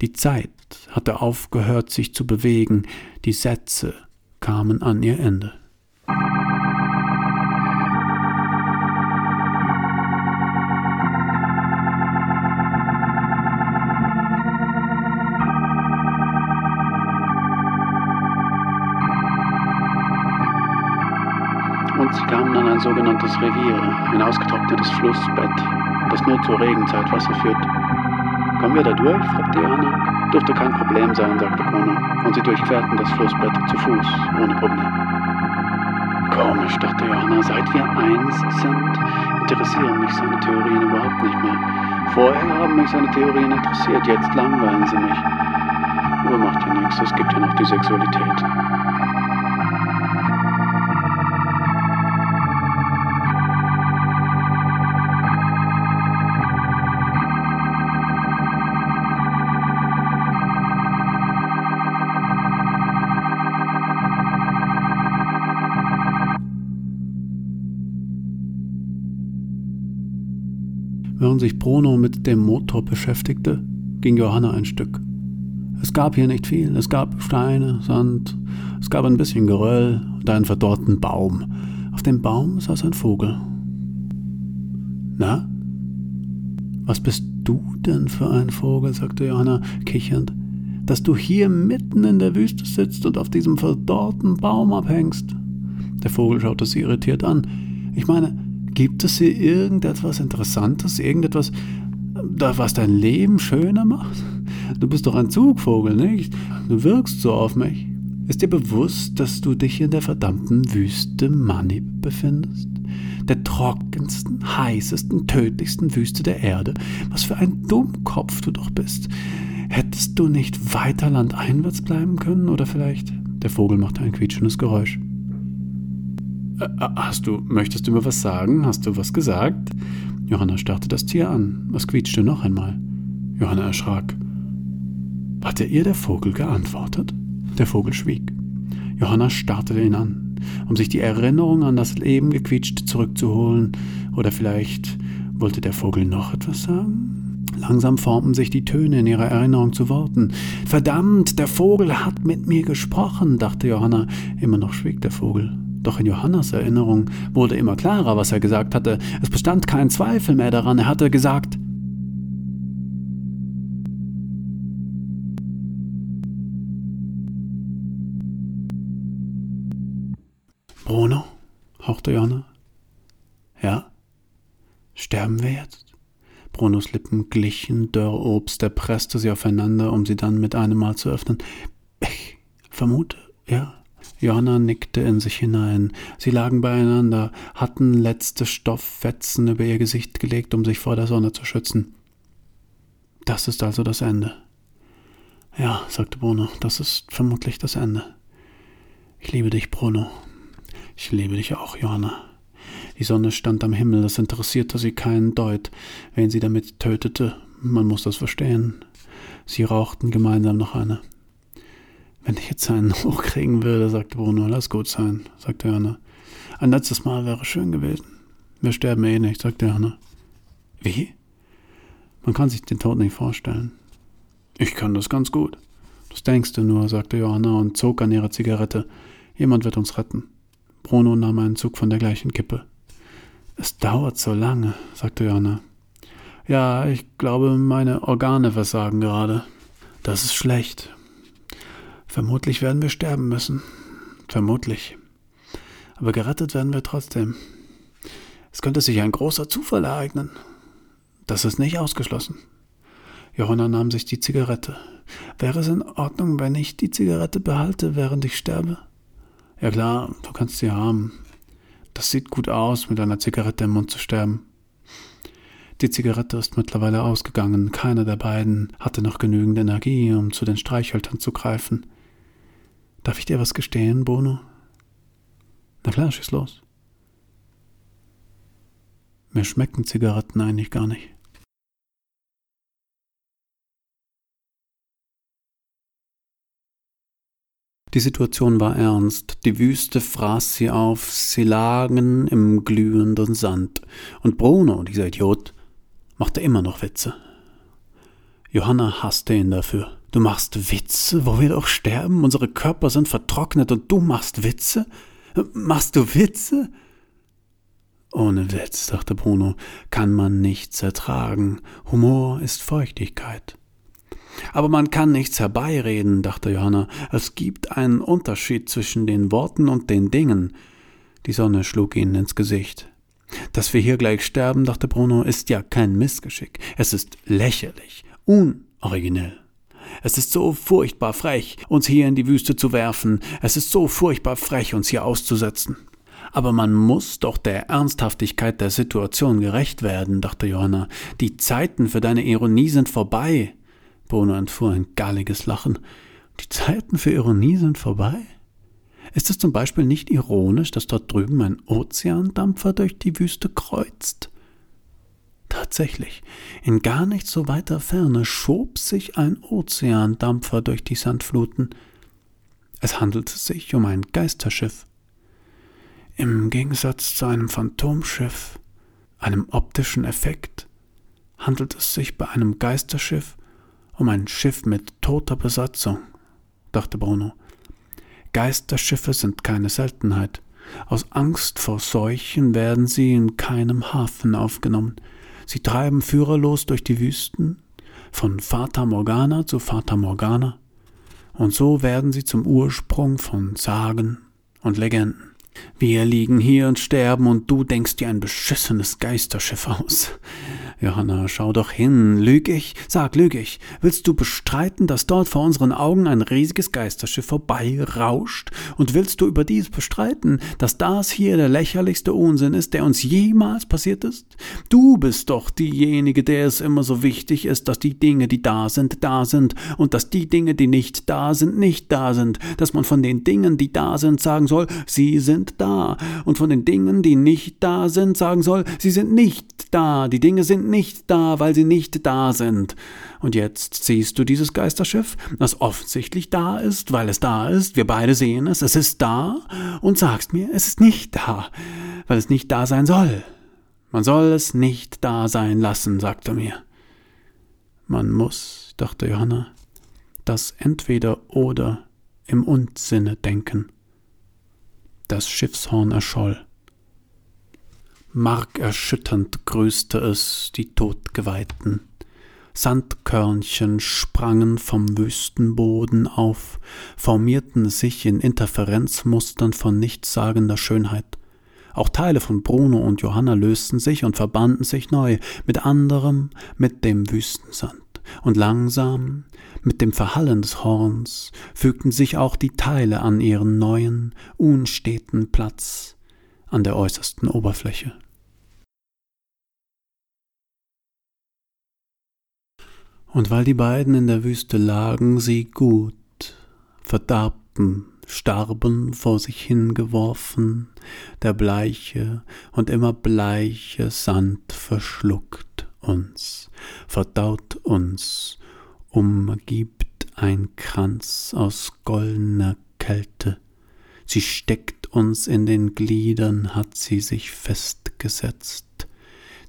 Die Zeit hatte aufgehört, sich zu bewegen, die Sätze kamen an ihr Ende. Sogenanntes Revier, ein ausgetrocknetes Flussbett, das nur zur Regenzeit Wasser führt. Kommen wir da durch? fragte Johanna. Dürfte kein Problem sein, sagte Bruno, und sie durchquerten das Flussbett zu Fuß, ohne Probleme. Komisch, dachte Johanna, seit wir eins sind, interessieren mich seine Theorien überhaupt nicht mehr. Vorher haben mich seine Theorien interessiert, jetzt langweilen sie mich. Aber macht ja nichts, es gibt ja noch die Sexualität. Bruno mit dem Motor beschäftigte, ging Johanna ein Stück. Es gab hier nicht viel. Es gab Steine, Sand, es gab ein bisschen Geröll und einen verdorrten Baum. Auf dem Baum saß ein Vogel. Na? Was bist du denn für ein Vogel? sagte Johanna kichernd. Dass du hier mitten in der Wüste sitzt und auf diesem verdorrten Baum abhängst. Der Vogel schaute sie irritiert an. Ich meine, Gibt es hier irgendetwas Interessantes, irgendetwas, was dein Leben schöner macht? Du bist doch ein Zugvogel, nicht? Du wirkst so auf mich. Ist dir bewusst, dass du dich in der verdammten Wüste Mani befindest? Der trockensten, heißesten, tödlichsten Wüste der Erde. Was für ein Dummkopf du doch bist. Hättest du nicht weiter landeinwärts bleiben können oder vielleicht? Der Vogel machte ein quietschendes Geräusch. Äh, äh, hast du, möchtest du mir was sagen? Hast du was gesagt? Johanna starrte das Tier an. Was quietschte noch einmal? Johanna erschrak. Hatte ihr der Vogel geantwortet? Der Vogel schwieg. Johanna starrte ihn an, um sich die Erinnerung an das Leben gequietscht zurückzuholen. Oder vielleicht wollte der Vogel noch etwas sagen? Langsam formten sich die Töne in ihrer Erinnerung zu Worten. Verdammt, der Vogel hat mit mir gesprochen, dachte Johanna. Immer noch schwieg der Vogel. Doch in Johannas Erinnerung wurde immer klarer, was er gesagt hatte. Es bestand kein Zweifel mehr daran. Er hatte gesagt, Bruno, hauchte Johanna. Ja? Sterben wir jetzt? Brunos Lippen glichen Dörrobst, er presste sie aufeinander, um sie dann mit einem Mal zu öffnen. Ich vermute, ja. Johanna nickte in sich hinein. Sie lagen beieinander, hatten letzte Stofffetzen über ihr Gesicht gelegt, um sich vor der Sonne zu schützen. Das ist also das Ende. Ja, sagte Bruno, das ist vermutlich das Ende. Ich liebe dich, Bruno. Ich liebe dich auch, Johanna. Die Sonne stand am Himmel, es interessierte sie keinen Deut, wen sie damit tötete. Man muss das verstehen. Sie rauchten gemeinsam noch eine. Wenn ich jetzt einen hochkriegen würde, sagte Bruno, lass gut sein, sagte Johanna. Ein letztes Mal wäre schön gewesen. Wir sterben eh nicht, sagte Johanna. Wie? Man kann sich den Tod nicht vorstellen. Ich kann das ganz gut. Das denkst du nur, sagte Johanna und zog an ihrer Zigarette. Jemand wird uns retten. Bruno nahm einen Zug von der gleichen Kippe. Es dauert so lange, sagte Johanna. Ja, ich glaube, meine Organe versagen gerade. Das ist schlecht. Vermutlich werden wir sterben müssen. Vermutlich. Aber gerettet werden wir trotzdem. Es könnte sich ein großer Zufall ereignen. Das ist nicht ausgeschlossen. Johanna nahm sich die Zigarette. Wäre es in Ordnung, wenn ich die Zigarette behalte, während ich sterbe? Ja klar, du kannst sie haben. Das sieht gut aus, mit einer Zigarette im Mund zu sterben. Die Zigarette ist mittlerweile ausgegangen. Keiner der beiden hatte noch genügend Energie, um zu den Streichhölzern zu greifen. Darf ich dir was gestehen, Bono? Na klar, schieß los. Mir schmecken Zigaretten eigentlich gar nicht. Die Situation war ernst, die Wüste fraß sie auf, sie lagen im glühenden Sand, und Bruno, dieser Idiot, machte immer noch Witze. Johanna hasste ihn dafür. Du machst Witze, wo wir doch sterben, unsere Körper sind vertrocknet und du machst Witze? Machst du Witze? Ohne Witz, dachte Bruno, kann man nichts ertragen. Humor ist Feuchtigkeit. Aber man kann nichts herbeireden, dachte Johanna. Es gibt einen Unterschied zwischen den Worten und den Dingen. Die Sonne schlug ihnen ins Gesicht. Dass wir hier gleich sterben, dachte Bruno, ist ja kein Missgeschick. Es ist lächerlich, unoriginell. Es ist so furchtbar frech, uns hier in die Wüste zu werfen. Es ist so furchtbar frech, uns hier auszusetzen. Aber man muss doch der Ernsthaftigkeit der Situation gerecht werden, dachte Johanna. Die Zeiten für deine Ironie sind vorbei. Bruno entfuhr ein galliges Lachen. Die Zeiten für Ironie sind vorbei? Ist es zum Beispiel nicht ironisch, dass dort drüben ein Ozeandampfer durch die Wüste kreuzt? Tatsächlich, in gar nicht so weiter Ferne schob sich ein Ozeandampfer durch die Sandfluten. Es handelte sich um ein Geisterschiff. Im Gegensatz zu einem Phantomschiff, einem optischen Effekt, handelt es sich bei einem Geisterschiff um ein Schiff mit toter Besatzung, dachte Bruno. Geisterschiffe sind keine Seltenheit. Aus Angst vor Seuchen werden sie in keinem Hafen aufgenommen. Sie treiben führerlos durch die Wüsten, von Fata Morgana zu Fata Morgana, und so werden sie zum Ursprung von Sagen und Legenden. Wir liegen hier und sterben, und du denkst dir ein beschissenes Geisterschiff aus. Johanna, schau doch hin. Lüg ich? Sag, lüg ich? Willst du bestreiten, dass dort vor unseren Augen ein riesiges Geisterschiff vorbeirauscht? Und willst du überdies bestreiten, dass das hier der lächerlichste Unsinn ist, der uns jemals passiert ist? Du bist doch diejenige, der es immer so wichtig ist, dass die Dinge, die da sind, da sind, und dass die Dinge, die nicht da sind, nicht da sind, dass man von den Dingen, die da sind, sagen soll, sie sind da, und von den Dingen, die nicht da sind, sagen soll, sie sind nicht da, die Dinge sind nicht da, weil sie nicht da sind. Und jetzt siehst du dieses Geisterschiff, das offensichtlich da ist, weil es da ist, wir beide sehen es, es ist da, und sagst mir, es ist nicht da, weil es nicht da sein soll. Man soll es nicht da sein lassen, sagte mir. Man muss, dachte Johanna, das entweder oder im Unsinne denken. Das Schiffshorn erscholl. Markerschütternd grüßte es die Todgeweihten. Sandkörnchen sprangen vom Wüstenboden auf, formierten sich in Interferenzmustern von nichtssagender Schönheit. Auch Teile von Bruno und Johanna lösten sich und verbanden sich neu, mit anderem, mit dem Wüstensand. Und langsam, mit dem Verhallen des Horns, fügten sich auch die Teile an ihren neuen, unsteten Platz an der äußersten Oberfläche. Und weil die beiden in der Wüste lagen, sie gut, verdarben, starben vor sich hingeworfen, der bleiche und immer bleiche Sand verschluckt uns, verdaut uns, umgibt ein Kranz aus goldener Kälte, sie steckt uns in den Gliedern, hat sie sich festgesetzt,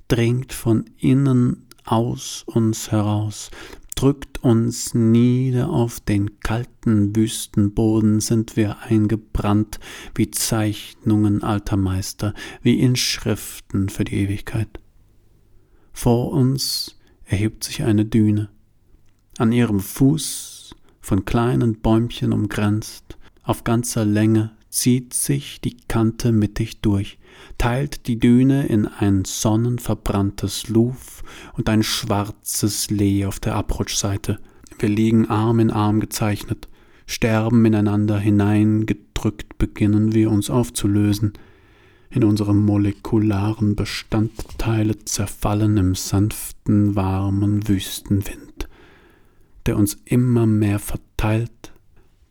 dringt von innen aus uns heraus, drückt uns nieder auf den kalten Wüstenboden, sind wir eingebrannt wie Zeichnungen alter Meister, wie Inschriften für die Ewigkeit. Vor uns erhebt sich eine Düne, an ihrem Fuß von kleinen Bäumchen umgrenzt, auf ganzer Länge zieht sich die Kante mittig durch, teilt die Düne in ein sonnenverbranntes Luf und ein schwarzes Lee auf der Abrutschseite. Wir liegen Arm in Arm gezeichnet, sterben ineinander hineingedrückt, beginnen wir uns aufzulösen, in unsere molekularen Bestandteile zerfallen im sanften, warmen Wüstenwind, der uns immer mehr verteilt,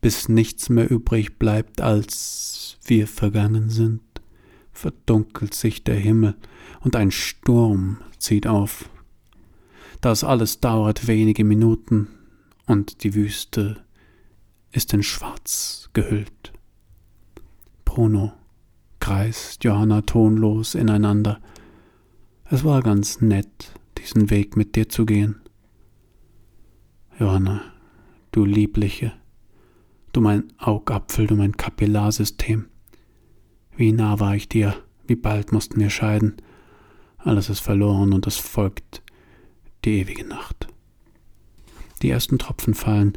bis nichts mehr übrig bleibt, als wir vergangen sind verdunkelt sich der Himmel und ein Sturm zieht auf. Das alles dauert wenige Minuten und die Wüste ist in Schwarz gehüllt. Bruno kreist Johanna tonlos ineinander. Es war ganz nett, diesen Weg mit dir zu gehen. Johanna, du Liebliche, du mein Augapfel, du mein Kapillarsystem. Wie nah war ich dir, wie bald mussten wir scheiden. Alles ist verloren und es folgt die ewige Nacht. Die ersten Tropfen fallen.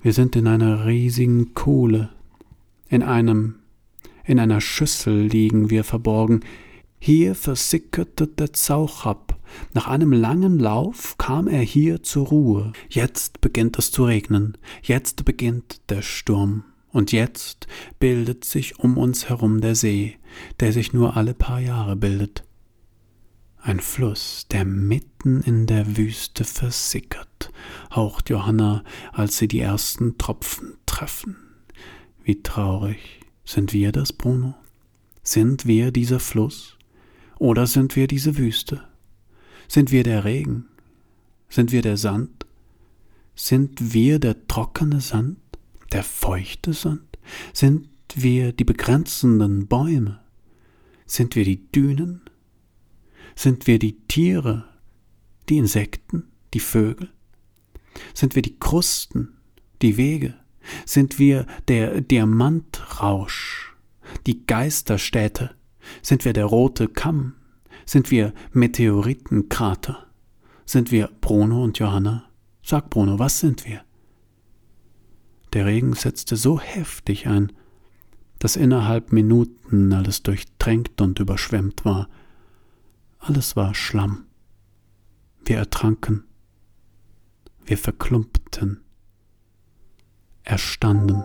Wir sind in einer riesigen Kuhle. In einem, in einer Schüssel liegen wir verborgen. Hier versickerte der Zauch ab. Nach einem langen Lauf kam er hier zur Ruhe. Jetzt beginnt es zu regnen. Jetzt beginnt der Sturm. Und jetzt bildet sich um uns herum der See, der sich nur alle paar Jahre bildet. Ein Fluss, der mitten in der Wüste versickert, haucht Johanna, als sie die ersten Tropfen treffen. Wie traurig. Sind wir das, Bruno? Sind wir dieser Fluss? Oder sind wir diese Wüste? Sind wir der Regen? Sind wir der Sand? Sind wir der trockene Sand? der feuchte Sand? Sind wir die begrenzenden Bäume? Sind wir die Dünen? Sind wir die Tiere, die Insekten, die Vögel? Sind wir die Krusten, die Wege? Sind wir der Diamantrausch, die Geisterstädte? Sind wir der rote Kamm? Sind wir Meteoritenkrater? Sind wir Bruno und Johanna? Sag Bruno, was sind wir? Der Regen setzte so heftig ein, dass innerhalb Minuten alles durchtränkt und überschwemmt war. Alles war Schlamm. Wir ertranken. Wir verklumpten erstanden.